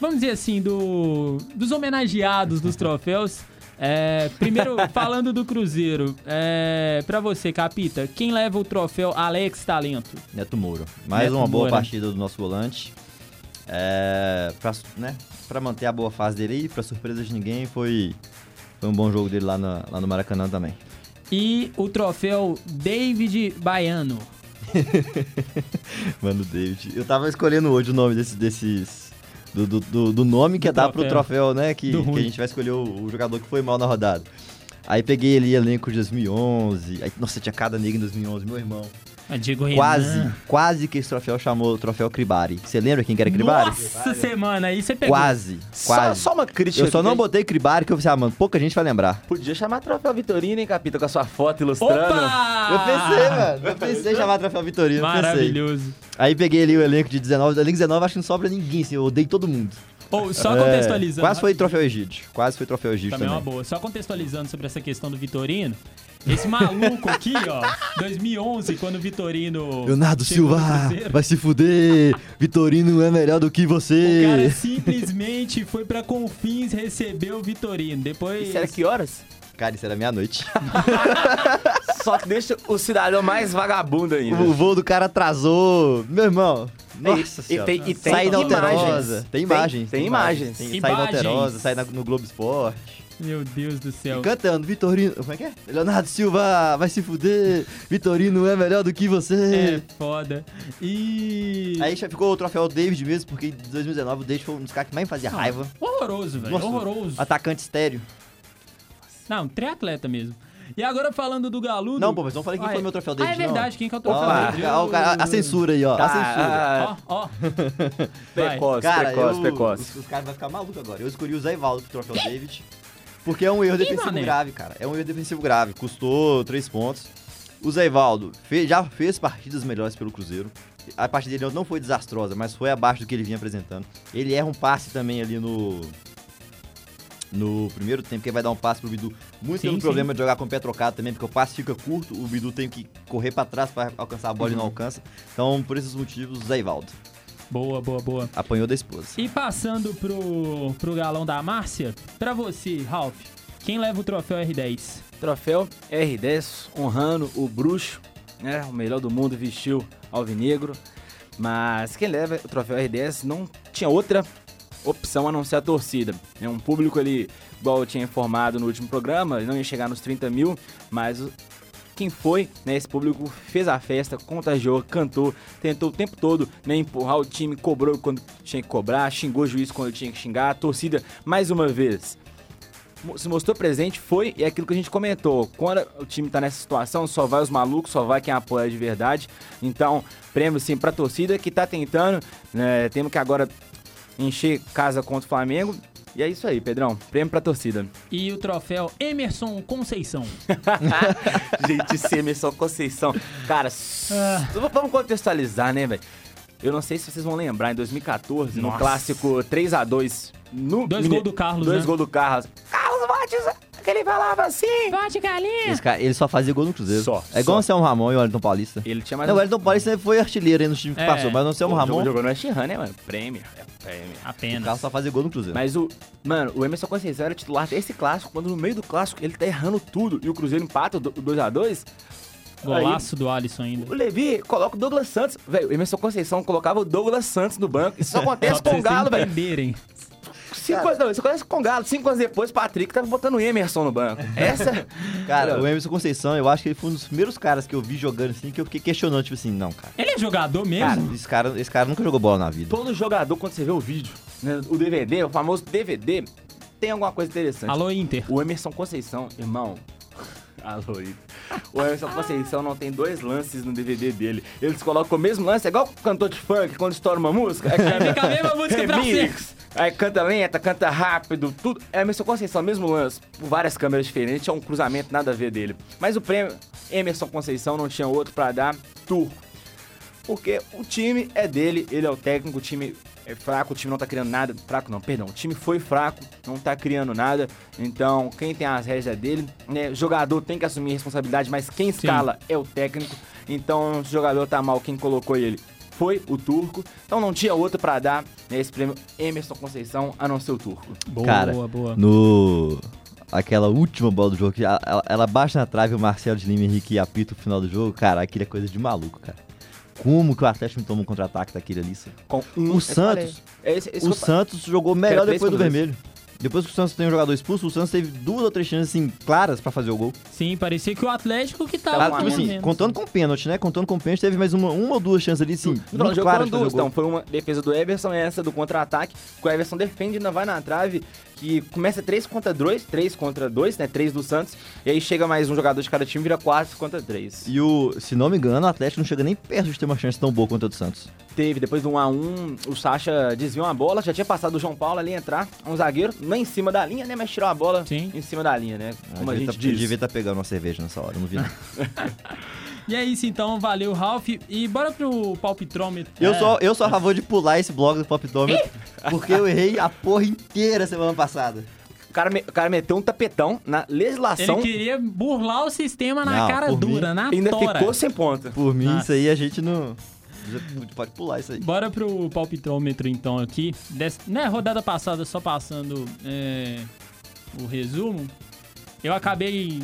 Vamos dizer assim, do, dos homenageados dos troféus. É, primeiro, falando do Cruzeiro, é, pra você, Capita, quem leva o troféu Alex Talento? Neto Moura. Mais Neto uma boa Moura. partida do nosso volante. É, pra, né, manter a boa fase dele aí, pra surpresa de ninguém, foi, foi um bom jogo dele lá, na- lá no Maracanã também. E o troféu David Baiano. Mano, David. Eu tava escolhendo hoje o nome desses. desses do, do, do- do nome que Do dá pro troféu. troféu, né? Que, que a gente vai escolher o, o jogador que foi mal na rodada. Aí peguei ali elenco de 2011. Aí, nossa, tinha cada nega em 2011, meu irmão. A Diego Renan. Quase, quase que esse troféu chamou o troféu Cribari. Você lembra quem que era Cribari? Nossa semana, aí você pegou. Quase, Só, quase. só uma crítica. Eu só não botei Cribari que eu pensei, ah, mano, pouca gente vai lembrar. Podia chamar troféu Vitorino, hein, Capita, com a sua foto ilustrando. Opa! Eu pensei, mano. Eu pensei em chamar troféu Vitorino, eu pensei. Maravilhoso. Aí peguei ali o elenco de 19. Do elenco 19 acho que não sobra ninguém, assim, eu odeio todo mundo. Ou, só É, contextualizando. Quase foi troféu Egídio. Quase foi troféu Egídio Também é também. uma boa. Só contextualizando sobre essa questão do Vitorino. Esse maluco aqui, ó, 2011, quando o Vitorino. Leonardo Silva, vai se fuder. Vitorino é melhor do que O cara você. simplesmente foi pra Confins receber o Vitorino. Depois. Isso era que horas? Cara, isso era meia-noite. Só que deixa o cidadão mais vagabundo ainda. o voo do cara atrasou. Meu irmão. Nossa e, senhora. tem, e tem Sair na imagens. Alterosa. Tem imagens. Tem, imagens. Tem, sair Imagens. na Alterosa, sair na- no Globo Esporte. Meu Deus do céu. E cantando, Vitorino. Como é que é? Leonardo Silva, vai se fuder. Vitorino é melhor do que É você. foda. E. Aí já ficou o troféu David mesmo, porque em 2019 o David foi um dos caras que mais me fazia raiva. Horroroso, velho. Horroroso. Atacante estéreo. Não, triatleta mesmo. E agora falando do Galudo. Não, pô, mas não falei quem Ah, foi o meu troféu Ah, David, é verdade, quem que é o troféu Ó, dele? a, a- a censura aí, ó. A censura. Ah, Ó, ó. Precoce, precoce, precoce. Os, os caras vão ficar malucos agora. Eu escolhi o Zé Ivaldo pro troféu David. Porque é um erro defensivo mané? grave, cara. É um erro defensivo grave. Custou três pontos. O Zé Ivaldo fe- já fez partidas melhores pelo Cruzeiro. A partida dele não foi desastrosa, mas foi abaixo do que ele vinha apresentando. Ele erra um passe também ali no. No primeiro tempo, que vai dar um passe pro Bidu. Muito Sim, pelo sim. problema de jogar com o pé trocado também, porque o passe fica curto, o Bidu tem que correr pra trás pra alcançar a bola e Uhum. não alcança. Então, por esses motivos, o Zé Ivaldo Boa, boa, boa. apanhou da esposa. E passando pro, pro galão da Márcia, pra você, Ralph, Quem leva o troféu R10? Troféu R10, honrando o bruxo, né? O melhor do mundo vestiu alvinegro. Mas quem leva o troféu R10 não tinha outra opção a não ser a torcida. É um público ali, igual eu tinha informado no último programa, ele não ia chegar nos 30 mil, mas o- quem foi, né, esse público fez a festa, contagiou, cantou, tentou o tempo todo né, empurrar o time, cobrou quando tinha que cobrar, xingou o juiz quando tinha que xingar, a torcida, mais uma vez, se mostrou presente, foi, e é aquilo que a gente comentou. Quando o time tá nessa situação, só vai os malucos, só vai quem apoia de verdade. Então, prêmio sim pra torcida que tá tentando. Né, temos que agora encher casa contra o Flamengo. E é isso aí, Pedrão. Prêmio pra torcida. E o troféu Emerson Conceição. Gente, esse Emerson Conceição. Cara, s- vamos contextualizar, né, velho? Eu não sei se vocês vão lembrar, em 2014, no Nossa. clássico 3x2. No Dois Mine- gols do Carlos, Dois né? gols do Carlos. Carlos Batista, que ele falava assim. Bate galinha! Esse cara, ele só fazia gol no Cruzeiro. Só, é igual só. o Anselmo Ramon e o Wellington Paulista. Ele tinha mais Não, o um- Wellington Paulista foi artilheiro aí no time que É. passou, mas o Anselmo Ramon, Jogou, jogou no West Ham, né, mano? Prêmio. É prêmio. o Apenas. cara só fazia gol no Cruzeiro. Mas o. Mano, o Emerson Conceição era titular desse clássico, quando no meio do clássico ele tá errando tudo e o Cruzeiro empata o do- o 2x2. Golaço do Alisson ainda. O Levi coloca o Douglas Santos. Velho, o Emerson Conceição colocava o Douglas Santos no banco. Isso só acontece Só com o Galo, velho. Cinco anos, não, isso com o Galo. Cinco anos depois, Patrick tava botando o Emerson no banco. Essa. Cara, o Emerson Conceição, eu acho que ele foi um dos primeiros caras que eu vi jogando assim, que eu fiquei questionando, tipo assim, não, cara. Ele é jogador mesmo? Cara, esse cara, esse cara nunca jogou bola na vida. Todo jogador, quando você vê o vídeo, né, o DVD, o famoso DVD, tem alguma coisa interessante. Alô, Inter. O Emerson Conceição, irmão. Alô, Ito. O Emerson Conceição não tem dois lances no DVD dele. Eles colocam o mesmo lance, é igual o cantor de funk, quando estoura uma música. É, Fica a mesma música pra remix. Aí canta lenta, canta rápido, tudo. É Emerson Conceição, mesmo lance, por várias câmeras diferentes, é um cruzamento nada a ver dele. Mas o prêmio Emerson Conceição não tinha outro pra dar, turco. Porque o time é dele, ele é o técnico, o time é fraco, o time não tá criando nada. Fraco não, perdão. O time foi fraco, não tá criando nada. Então, quem tem as rédeas é dele, né? O jogador tem que assumir a responsabilidade, mas quem escala é o técnico. Então, se o jogador tá mal, quem colocou ele foi o turco. Então não tinha outro pra dar né, esse prêmio Emerson Conceição, a não ser o turco. Boa, Cara, boa. No. Aquela última bola do jogo, que ela, ela- baixa na trave, o Marcelo de Lima Henrique apita o final do jogo, cara, aquilo é coisa de maluco, cara. Como que o Atlético não toma um contra-ataque daquele ali? Com um, O Santos- é esse- esse O Santos jogou melhor depois do contra dois. Depois que o Santos tem um jogador expulso, o Santos teve duas ou três chances assim, claras pra fazer o gol. Sim, parecia que o Atlético que tava com tipo assim, menos. contando com pênalti, né? Contando com pênalti, teve mais uma, uma ou duas chances ali, sim. Não, muito claras foram de fazer duas, o gol. então. Foi uma defesa do Everson, essa do contra-ataque, que o Everson defende, ainda vai na trave, que começa 3 contra 2, 3 contra 2, né? 3 do Santos, e aí chega mais um jogador de cada time, vira 4 contra 3. E o, se não me engano, o Atlético não chega nem perto de ter uma chance tão boa contra o do Santos. Teve, depois do 1x1, o Sacha desviou uma bola, já tinha passado o João Paulo ali entrar, um zagueiro, não em cima da linha, né? Mas tirou a bola Sim. em cima da linha, né? Como a devia gente tá, diz. devia estar pegando uma cerveja nessa hora, eu não vi. E é isso então, valeu, Ralph. E bora pro palpitrômetro. Eu, É, sou, eu sou a favor de pular esse blog do Poptômetro, porque eu errei a porra inteira semana passada. O cara, me- o cara meteu um tapetão na legislação Ele queria burlar o sistema na Não, cara dura, na e ainda tora. ficou sem ponta. Por mim, Nossa. isso aí a gente não... Pode pular isso aí. Bora pro palpitrômetro então aqui. Des... Né, rodada passada, só passando é, o resumo. Eu acabei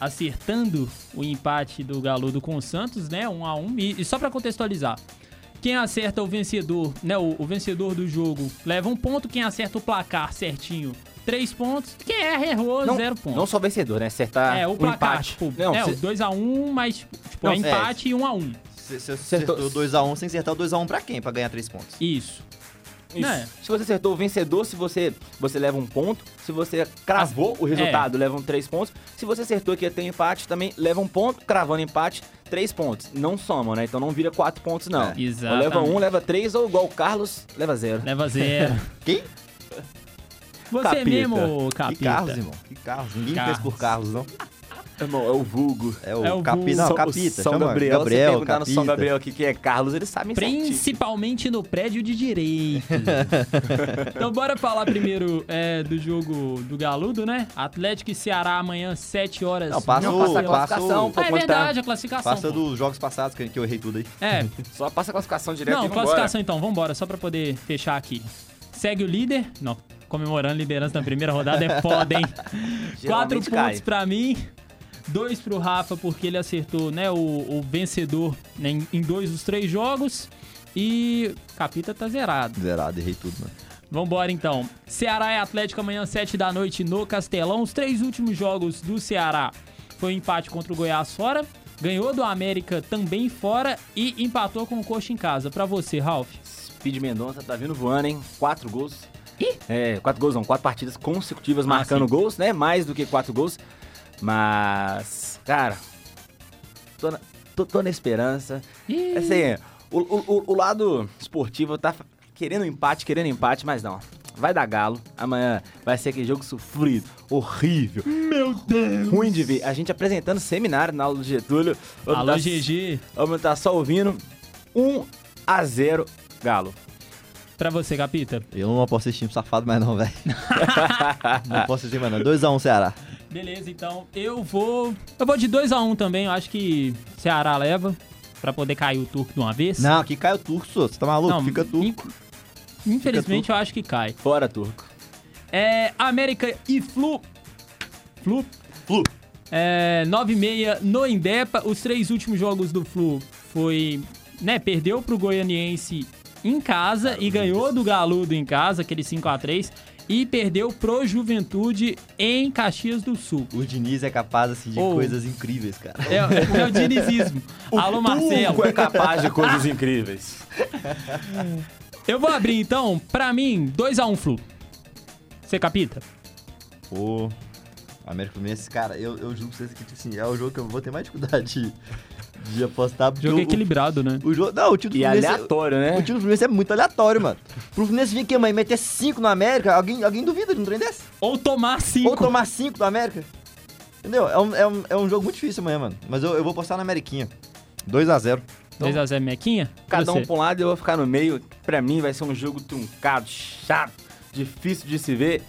acertando o empate do Galudo com o Santos, né? Um a um. E, e só pra contextualizar. Quem acerta o vencedor, né? O, o vencedor do jogo leva um ponto. Quem acerta o placar certinho, três pontos. Quem erra, errou, Não, zero pontos. não só vencedor, né? Acertar é, o um placar, empate. tipo, não, é, cê- o 2x1, mas tipo, Não, é é. empate e 1 um a 1 um. Você você Acertou. acertou 2x1 sem acertar o 2x1 pra quem? Pra ganhar 3 pontos. Isso. Isso. Né? Se você acertou o vencedor, se você, você leva um ponto. Se você cravou o resultado, leva um três pontos. Se você acertou que ia ter empate, também leva um ponto. Cravando empate, três pontos. Não somam, né? Então não vira quatro pontos, não. É. Ou Exatamente. leva um, leva três, ou igual o Carlos, leva zero. Leva zero. Quem? Você Capita. mesmo, Que Capita. Carlos, irmão. Que Carlos. Ninguém Carlos. pensa por Carlos, não. Irmão, é o vulgo. É o, É o Capita. Não, São- Capita. São chama Gabriel. Gabriel, se perguntar no Capita. São Gabriel aqui quem é Carlos, eles sabem certinho. Principalmente no prédio de direito. então bora falar primeiro é, do jogo do Galudo, né? Atlético e Ceará amanhã, 7 horas. Não, passa Não, passa a Passa, classificação, o, pô. Ah, é verdade, a classificação. passa pô. dos jogos passados, que, que eu errei tudo aí. É, Só passa a classificação direto não, e vambora. classificação então, vambora, só pra poder fechar aqui. Segue o líder, não, comemorando liderança na primeira rodada é foda, hein? Quatro pontos cai. pra mim, dois pro Rafa, porque ele acertou, né, o, o vencedor né, em, em dois dos três jogos. E Capita tá zerado. Zerado, errei tudo, mano. Vambora então. Ceará e Atlético amanhã, 7 da noite no Castelão. Os três últimos jogos do Ceará foi um empate contra o Goiás fora, ganhou do América também fora e empatou com o Coxa em casa. Pra você, Ralf. Speed Mendonça tá vindo voando, hein? Quatro gols. É, quatro gols não, quatro partidas consecutivas Ah, marcando sim. gols, né? Mais do que quatro gols. Mas, cara, tô na, tô, tô na esperança. Ih. Assim, o, o, o- lado esportivo tá querendo empate, querendo empate, mas não. Vai dar galo. Amanhã vai ser aquele jogo sofrido, horrível. Meu Deus! Ruim de ver. A gente apresentando seminário na aula do Getúlio. Alô, tá- GG. o homem tá só ouvindo. 1 a 0 Galo. Pra você, Capita. Eu não posso assistir time safado mais não, velho. não posso assistir mais não. 2x1 Ceará. Beleza, então eu vou. Eu vou de 2x1 também. Eu acho que Ceará leva. Pra poder cair o turco de uma vez. Não, aqui cai o turco. Você tá maluco? Não, Fica turco. in- Infelizmente, eu acho que cai. Fora, turco. É América e Flu. Flu? Flu. É 9 e meia no Indepa. Os três últimos jogos do Flu foi, né, perdeu pro Goianiense em casa e ganhou do Galudo em casa, aquele 5 a 3 e perdeu pro Juventude em Caxias do Sul. O Diniz é capaz, assim, de Oh. coisas incríveis, cara. É, é o dinizismo. Alô, Marcelo. Turco é capaz de coisas incríveis. Eu vou abrir então, pra mim, 2x1 Flu. Você capita? Pô, América Fluminense, cara, eu, eu juro pra vocês que, tipo assim, é o jogo que eu vou ter mais dificuldade de, de apostar. Porque Jogo o- equilibrado, né? O, jogo, não, o time do E Fluminense... aleatório, né? O time do Fluminense é muito aleatório, mano. Pro Fluminense vir aqui, mãe, meter 5 no América, alguém, alguém duvida de um trem desse? Ou tomar 5. Ou tomar 5 do América. Entendeu? É um, é, um, é um jogo muito difícil amanhã, mano. Mas eu, eu vou postar na Ameriquinha. 2x0. 2x0 Mequinha? Cada um pra um lado e eu vou ficar no meio. Pra mim vai ser um jogo truncado, chato, difícil de se ver.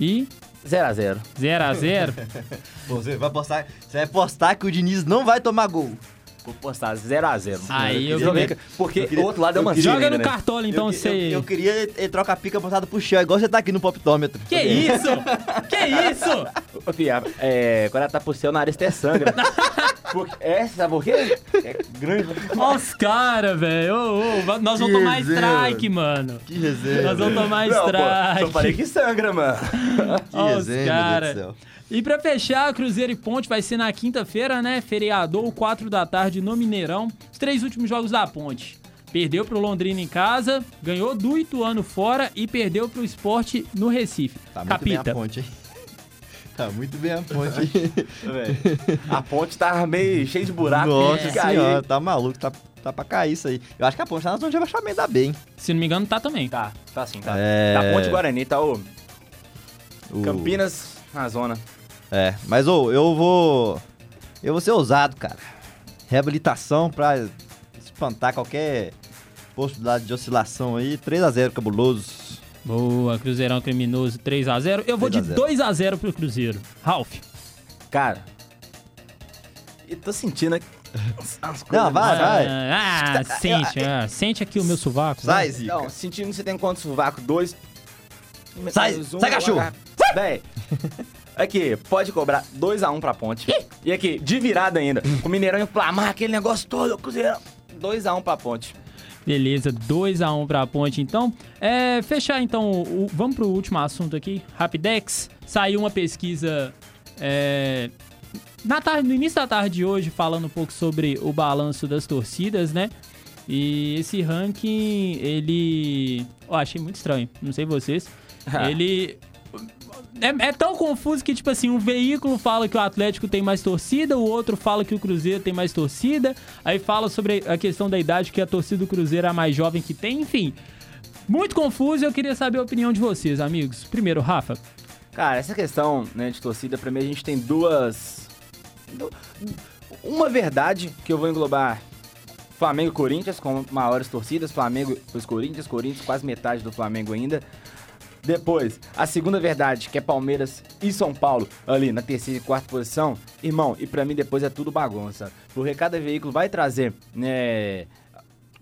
E 0x0. 0x0. Você vai postar. Você vai postar que o Diniz não vai tomar gol. Vou postar 0x0. Aí eu queria- vi. Porque eu queria- o outro lado é uma eu queria- Joga no né? cartola então eu, você. eu, eu queria ele trocar a pica postada pro Shell, igual você tá aqui no poptômetro. Que isso? Que isso? Ô, Fia, é, quando ela tá pro céu, o nariz até sangra. Porque, é, sabe por quê? É grande. Ó os caras, velho. Ô, ô, nós vamos tomar resenha, strike, mano. Que resenha. Nós vamos tomar Não, pô, strike. só falei que sangra, mano. Que Ó, os cara. meu Deus do céu. E pra fechar, Cruzeiro e Ponte vai ser na quinta-feira, né? Feriador, 4 da tarde no Mineirão. Os três últimos jogos da Ponte. Perdeu pro Londrina em casa, ganhou do Ituano fora e perdeu pro Esporte no Recife. Tá muito bem Capita. a ponte, hein? Tá muito bem a ponte. A ponte tá meio cheia de buraco. Nossa de cair. senhora, tá maluco, tá, tá pra cair isso aí. Eu acho que a ponte tá na zona de abaixamento da bem. Se não me engano, tá também. Tá, tá assim, tá. É. Tá Ponte Guarani, tá o O- Campinas na zona. É, mas ô, eu vou. Eu vou ser ousado, cara. Reabilitação pra espantar qualquer possibilidade de oscilação aí. 3x0 cabuloso. Boa, Cruzeirão criminoso 3x0. Eu vou de 3 a 0. 2x0 pro Cruzeiro. Ralf. Cara, eu tô sentindo aqui as coisas. Não, vai, vai. Ah, ah, sente, ah, sente aqui o meu sovaco. Sai, vai. Zica. Não, sentindo que você tem quantos sovaco? Dois. Sai, um, sai, cachorro. Véi. Aqui, pode cobrar 2x1 pra ponte. E aqui, de virada ainda. O Mineirão inflamar aquele negócio todo, Cruzeiro. 2x1 pra ponte. Beleza, 2x1 pra ponte então. É, fechar então, o- vamos pro último assunto aqui, Rapidex. Saiu uma pesquisa é, na tarde, no início da tarde de hoje, falando um pouco sobre o balanço das torcidas, né? E esse ranking, ele. Eu achei muito estranho, não sei vocês. ele. É, é tão confuso que, tipo assim, um veículo fala que o Atlético tem mais torcida, o outro fala que o Cruzeiro tem mais torcida, aí fala sobre a questão da idade, que a torcida do Cruzeiro é a mais jovem que tem, enfim. Muito confuso eu queria saber a opinião de vocês, amigos. Primeiro, Rafa. Cara, essa questão né, de torcida, pra mim a gente tem duas. du- Uma verdade que eu vou englobar Flamengo e Corinthians com maiores torcidas, Flamengo os Corinthians, Corinthians quase metade do Flamengo ainda. Depois, a segunda verdade, que é Palmeiras e São Paulo, ali na terceira e quarta posição. Irmão, e pra mim depois é tudo bagunça. Porque cada veículo vai trazer, né,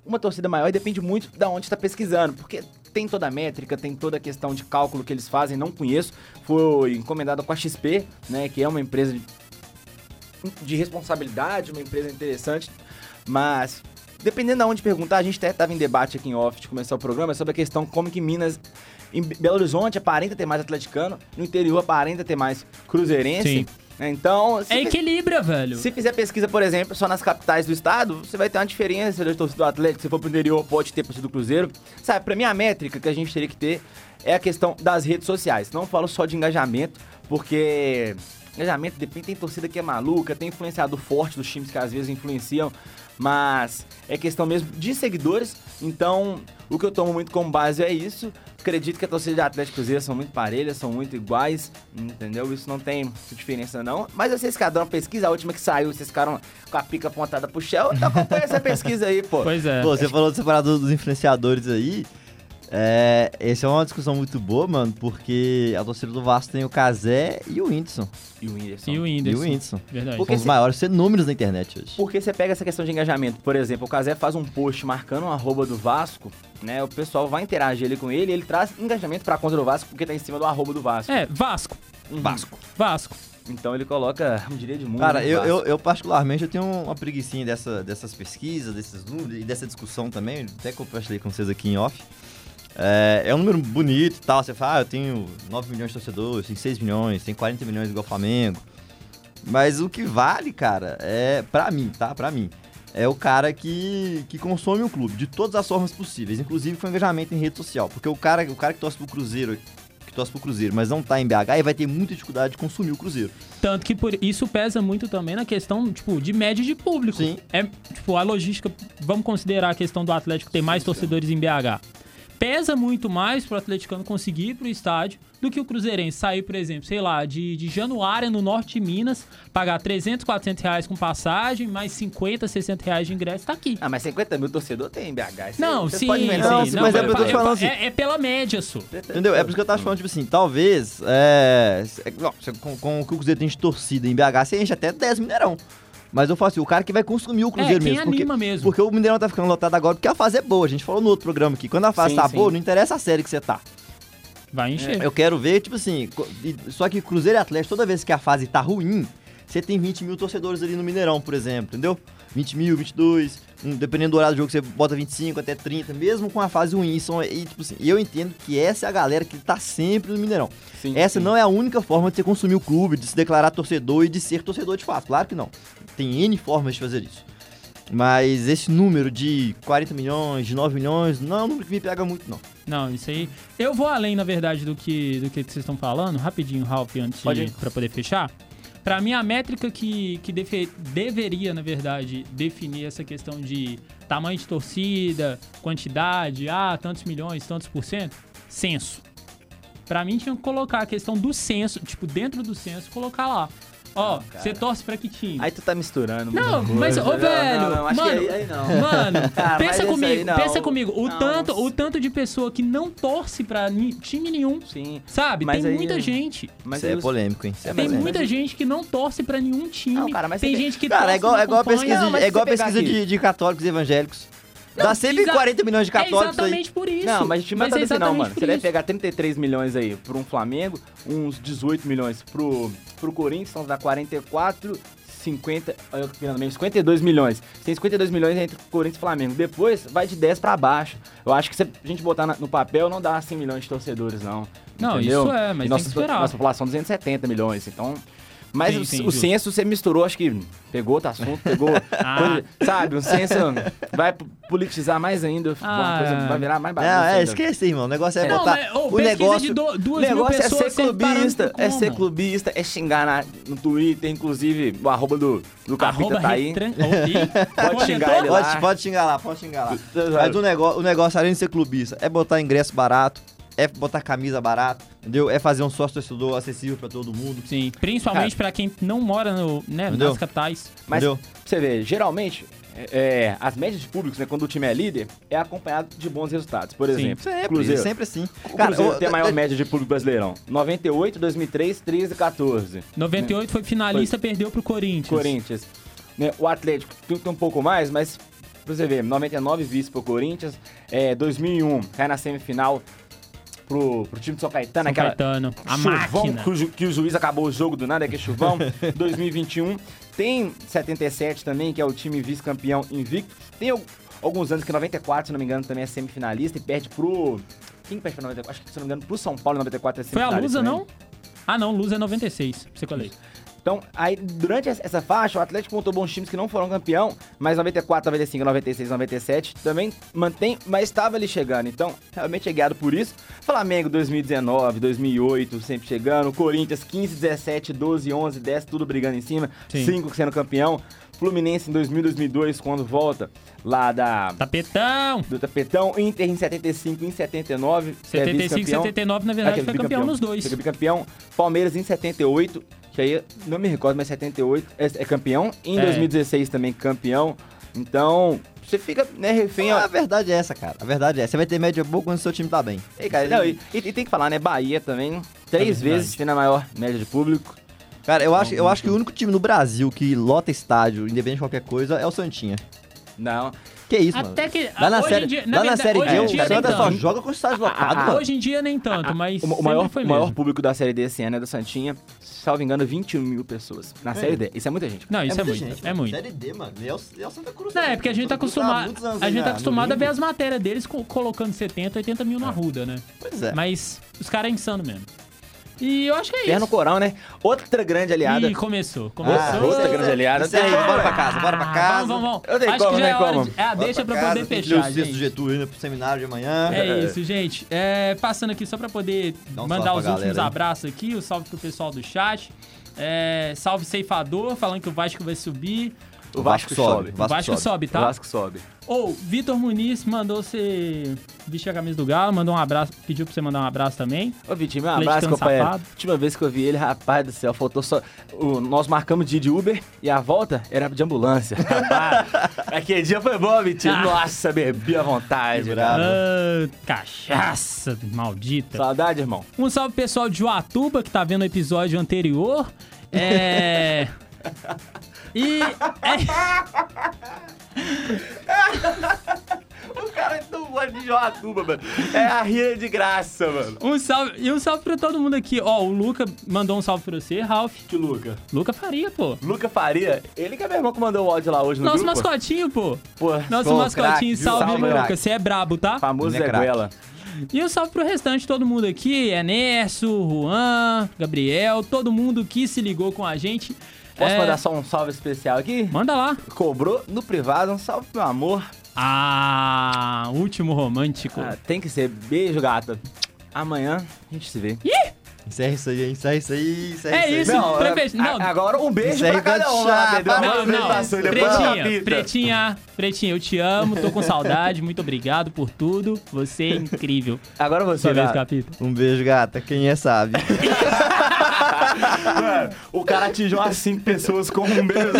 uma torcida maior e depende muito da onde está pesquisando. Porque tem toda a métrica, tem toda a questão de cálculo que eles fazem, não conheço. Foi encomendado com a XP, né, que é uma empresa de, de responsabilidade, uma empresa interessante, mas dependendo de onde perguntar, a gente até estava em debate aqui em off de começar o programa sobre a questão como que Minas em Belo Horizonte aparenta ter mais atleticano, no interior aparenta ter mais cruzeirense. Sim. né? Então, É equilíbrio, velho. se fizer pesquisa, por exemplo, só nas capitais do estado, você vai ter uma diferença de torcida do Atlético. Se for pro interior, pode ter torcida do Cruzeiro. Sabe, pra mim a métrica que a gente teria que ter é a questão das redes sociais. Não falo só de engajamento, porque engajamento depende, tem torcida que é maluca, tem influenciador forte dos times que às vezes influenciam, mas é questão mesmo de seguidores. Então, o que eu tomo muito como base é isso. Acredito que a torcida de Atlético Cruzeiro são muito parelhas, são muito iguais, entendeu? Isso não tem diferença não. Mas vocês ficaram uma pesquisa, a última que saiu, vocês ficaram com a pica apontada pro Shell, então acompanha essa pesquisa aí, pô. Pois é. Pô, você falou do- dos influenciadores aí. É, essa é uma discussão muito boa, mano, porque a torcida do Vasco tem o Casé e o Whindersson. E o Whindersson. E o E o Whindersson. Whindersson. Verdade. Porque São os maiores fenômenos da internet hoje. Porque você pega essa questão de engajamento, por exemplo, o Casé faz um post marcando um arroba do Vasco, né? O pessoal vai interagir ali com ele, ele traz engajamento pra conta do Vasco porque tá em cima do arroba do Vasco. É, Vasco. Vasco. Vasco. Então ele coloca um direito de mundo. Cara, eu, eu, eu particularmente eu tenho uma preguicinha dessa, dessas pesquisas, desses números e dessa discussão também, até compartilhei com vocês aqui em off. É, é um número bonito e tal, você fala, ah, eu tenho 9 milhões de torcedores, tenho 6 milhões, tenho 40 milhões igual Flamengo. Mas o que vale, cara, é pra mim, tá? Pra mim. É o cara que, que consome o clube de todas as formas possíveis, inclusive com engajamento em rede social. Porque o cara, o cara que torce pro Cruzeiro, que torce pro Cruzeiro, mas não tá em BH, ele vai ter muita dificuldade de consumir o Cruzeiro. Tanto que por isso pesa muito também na questão, tipo, de média de público. Sim. É, tipo, a logística, vamos considerar a questão do Atlético ter mais torcedores em BH. Pesa muito mais pro atleticano conseguir ir pro estádio do que o cruzeirense sair, por exemplo, sei lá, de, de Januária, no norte de Minas, pagar 300, 400 reais com passagem, mais 50, 60 reais de ingresso, tá aqui. Ah, mas 50 mil torcedor tem em BH. isso Não, sim, podem sim. Não, não, mas é porque eu tô é- falando assim- é, é pela média, só. Entendeu? É por isso que eu tava falando, tipo assim, talvez, é, é, não, com, com o que o Cruzeiro tem de torcida em BH, você enche até 10 Mineirão. Mas eu falo assim, o cara que vai consumir o Cruzeiro É, quem mesmo. Porque, anima mesmo. porque o Mineirão tá ficando lotado agora porque a fase é boa. A gente falou no outro programa aqui. Quando a fase Sim, tá sim. boa, não interessa a série que você tá. Vai encher. Eu quero ver, tipo assim, só que Cruzeiro e Atlético, toda vez que a fase tá ruim, você tem 20 mil torcedores ali no Mineirão, por exemplo, entendeu? 20 mil, 22, hum, dependendo do horário do jogo, você bota 25 até 30, mesmo com a fase ruim. São, e, tipo assim, eu entendo que essa é a galera que tá sempre no Mineirão. Sim, essa sim. não é a única forma de você consumir o clube, de se declarar torcedor e de ser torcedor de fato. Claro que não. Tem N formas de fazer isso. Mas esse número de 40 milhões, de 9 milhões, não é um número que me pega muito, não. Não, isso aí. Eu vou além, na verdade, do que, do que vocês estão falando. Rapidinho, Ralph, antes Pode ir. de, pra poder fechar. Pra mim, a métrica que, que defe- deveria, na verdade, definir essa questão de tamanho de torcida, quantidade, ah, tantos milhões, tantos por cento, censo. Pra mim, tinha que colocar a questão do censo, tipo, dentro do censo, colocar lá. Ó, você torce pra que time? Aí tu tá misturando. Não, mas, ô, velho, Não, não, acho mano, que aí, aí não. Mano, Ah, mas pensa comigo, não. pensa comigo. O Não. tanto, o tanto de pessoa que não torce pra ni- time nenhum, Sim. sabe? Mas tem aí muita é- gente. Mas Isso é polêmico, hein? É Tem polêmico. muita gente que não torce pra nenhum time. Não, cara, mas tem gente que Cara, torce é igual, não é igual a pesquisa, Não, de, é igual pesquisa de, de católicos e evangélicos. Não, Dá sempre exa- 40 milhões de É católicos aí. exatamente por isso. Não, mas time mas tá é assim, não, mano. Você deve isso. pegar 33 milhões aí pro um Flamengo, uns 18 milhões pro, pro Corinthians, então dá 44, 50, olha eu virando mesmo, 52 milhões. Tem 52 milhões entre Corinthians e Flamengo. Depois vai de 10 pra baixo. Eu acho que se a gente botar no papel, não dá 100 milhões de torcedores, não. Não, entendeu? isso é, mas E tem nossa, que esperar. Nossa população 270 milhões, então... Mas Sim, o, sim, o justo. censo você misturou, acho que pegou outro assunto, pegou. Ah. coisa- sabe, o censo vai politizar mais ainda, uma Ah. coisa vai virar mais Não, bagunça. é, ainda. esquece, irmão. O negócio é Não, botar. mas, ô, o negócio. do, O duas mil negócio é ser clubista, é ser clubista, é xingar na- no Twitter, inclusive o arroba do, do Capita Arroba tá aí. Pode xingar ele lá. Pode, pode xingar lá, pode xingar lá. Mas o negócio, o negócio, além de ser clubista, é botar ingresso barato, é botar camisa barato, entendeu? É fazer um sócio torcedor acessível pra todo mundo. Sim, principalmente pra quem não mora no, né, Entendeu? nas capitais. Mas entendeu? pra você ver, geralmente, é, é, as médias de públicos, né, quando o time é líder, é acompanhado de bons resultados. Por Sim. exemplo, Sempre, Cruzeiro. sempre assim. O Cruzeiro ô, tem a maior é- média de público brasileirão. 98, 2003, 13, 14. 98 foi finalista, perdeu pro Corinthians. Corinthians. Né, o Atlético tem, tem um pouco mais, mas Pra você ver, 99 vice pro Corinthians, é, 2001 cai na semifinal pro, pro time de São Caetano, São aquela Caetano, a chuvão máquina. que o, ju- que o juiz acabou o jogo do nada, que é chuvão. 2021 tem 77 também, que é o time vice-campeão invicto. Tem al- alguns anos que 94, se não me engano, também é semifinalista e perde pro... Quem perde pro 94? Acho que, se não me engano, pro São Paulo em 94 é Foi a semifinalista Lusa, também. não? Ah, não, Lusa é 96. Você colei. Então, aí, durante essa faixa, o Atlético montou bons times que não foram campeão, mas 94, 95, 96, 97 também mantém, mas estava ali chegando. Então, realmente é guiado por isso. Flamengo 2019, 2008, sempre chegando. Corinthians 15, 17, 12, 11, 10, tudo brigando em cima. Sim. 5 sendo campeão. Fluminense em 2000, 2002, quando volta lá da... Tapetão! Do tapetão, Inter em 75, em 79, que é 75 e vice-campeão. 79, na verdade, Ah, que é foi campeão nos dois. Foi bicampeão. Palmeiras em 78, que aí não me recordo, mas 78 é, é campeão. Em É. 2016 também campeão. Então, você fica, né, refém. A Ó. verdade é essa, cara. A verdade é. Você vai ter média boa quando o seu time tá bem. Ei, cara, não, e, e- e tem que falar, né? Bahia também, três É verdade. vezes tendo a maior média de público. Cara, eu acho, eu acho que o único time no Brasil que lota estádio, independente de qualquer coisa, é o Santinha. Não. Que isso, mano? Até que. Lá na série, dia, lá na série D, o Santa só tanto. joga com o estádio lotado, mano. Hoje em dia nem tanto, mas. O, maior, foi o maior mesmo. público da Série D esse ano é do Santinha, salvo engano, 21 mil pessoas. Na Série D. Isso é muita gente. Não, isso é, muita muito. gente, é muito. Série D, mano. E é o, é o Santa Cruz. Não, é porque a gente tá acostumado. A gente na- tá acostumado a ver as matérias deles co- colocando 70, 80 mil na ruda, né? Pois é. Mas os caras é insano mesmo. E eu acho que é no isso. Corão, né? Outra grande aliada. Ih, começou. Ah, Começou. outra grande aliada. Isso aí, bora pra casa, bora pra Ah, casa. Vamos, vamos, Eu tenho vamos. Acho como, que já é como. de... É, deixa pra casa, poder fechar, gente. Getúlio ainda pro seminário de amanhã. É isso, gente. É, passando aqui só pra poder um mandar os pra últimos galera abraços aqui. O salve pro pessoal do chat. É, salve Ceifador, falando que o Vasco vai subir. O Vasco sobe. O Vasco sobe, O tá? Vasco sobe. Ou, Vitor Muniz mandou você vestir a camisa do Galo, mandou um abraço, pediu pra você mandar um abraço também. Ô, Vitinho, meu Atleticano abraço, companheiro. safado. Última vez que eu vi ele, rapaz do céu, faltou só. o- nós marcamos dia de Uber e a volta era de ambulância. Rapaz, aquele dia foi bom, Vitinho. Ah. Nossa, bebi à vontade. Que bravo. cara. Ah, cachaça maldita. Saudade, irmão. Um salve pessoal de Joatuba que tá vendo o episódio anterior. É. E. é- O cara é tão bom de Joatuba, mano. É a ria de graça, mano. Um salve, e um salve pra todo mundo aqui. Ó, o Luca mandou um salve pra você, Ralph. Que Luca. Luca Faria, pô. Luca Faria, ele que é meu irmão que mandou o áudio lá hoje no Nosso grupo. mascotinho, pô. Pô, Nosso Pô, mascotinho, viu? salve, Salve, Luca. Você é brabo, tá? famoso Ele é Zé. Guela. E um salve pro restante todo mundo aqui. Enécio, Juan, Gabriel, todo mundo que se ligou com a gente. Posso É, mandar só um salve especial aqui? Manda lá. Cobrou no privado, um salve pro meu amor. Ah, último romântico. Ah, tem que ser. Beijo, gata. Amanhã a gente se vê. Encerra isso aí, encerra isso aí, encerra É isso aí. isso. fechar- a- não. agora um beijo Isso aí pra cada um lá. Não, Não, Pretinha. Pretinha, Pretinha, eu te amo, tô com saudade, muito obrigado por tudo. Você é incrível. Agora você, Sua vez, gata. capítulo. Um beijo, gata. Quem é sabe. Mano, o cara atingiu as cinco pessoas com um beijo.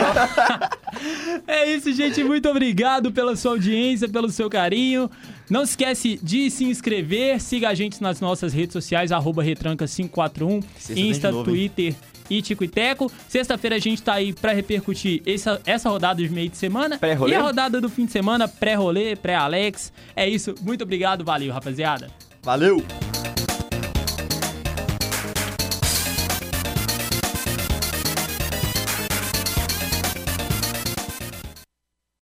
É isso, gente. Muito obrigado pela sua audiência, pelo seu carinho. Não se esquece de se inscrever. Siga a gente nas nossas redes sociais, arroba retranca541, Sexta tem Insta, novo, hein? Twitter e Tico e Teco. Sexta-feira a gente tá aí pra repercutir essa, essa rodada de meio de semana. Pré-rolê? E a rodada do fim de semana, pré-rolê, pré-Alex. É isso. Muito obrigado. Valeu, rapaziada. Valeu!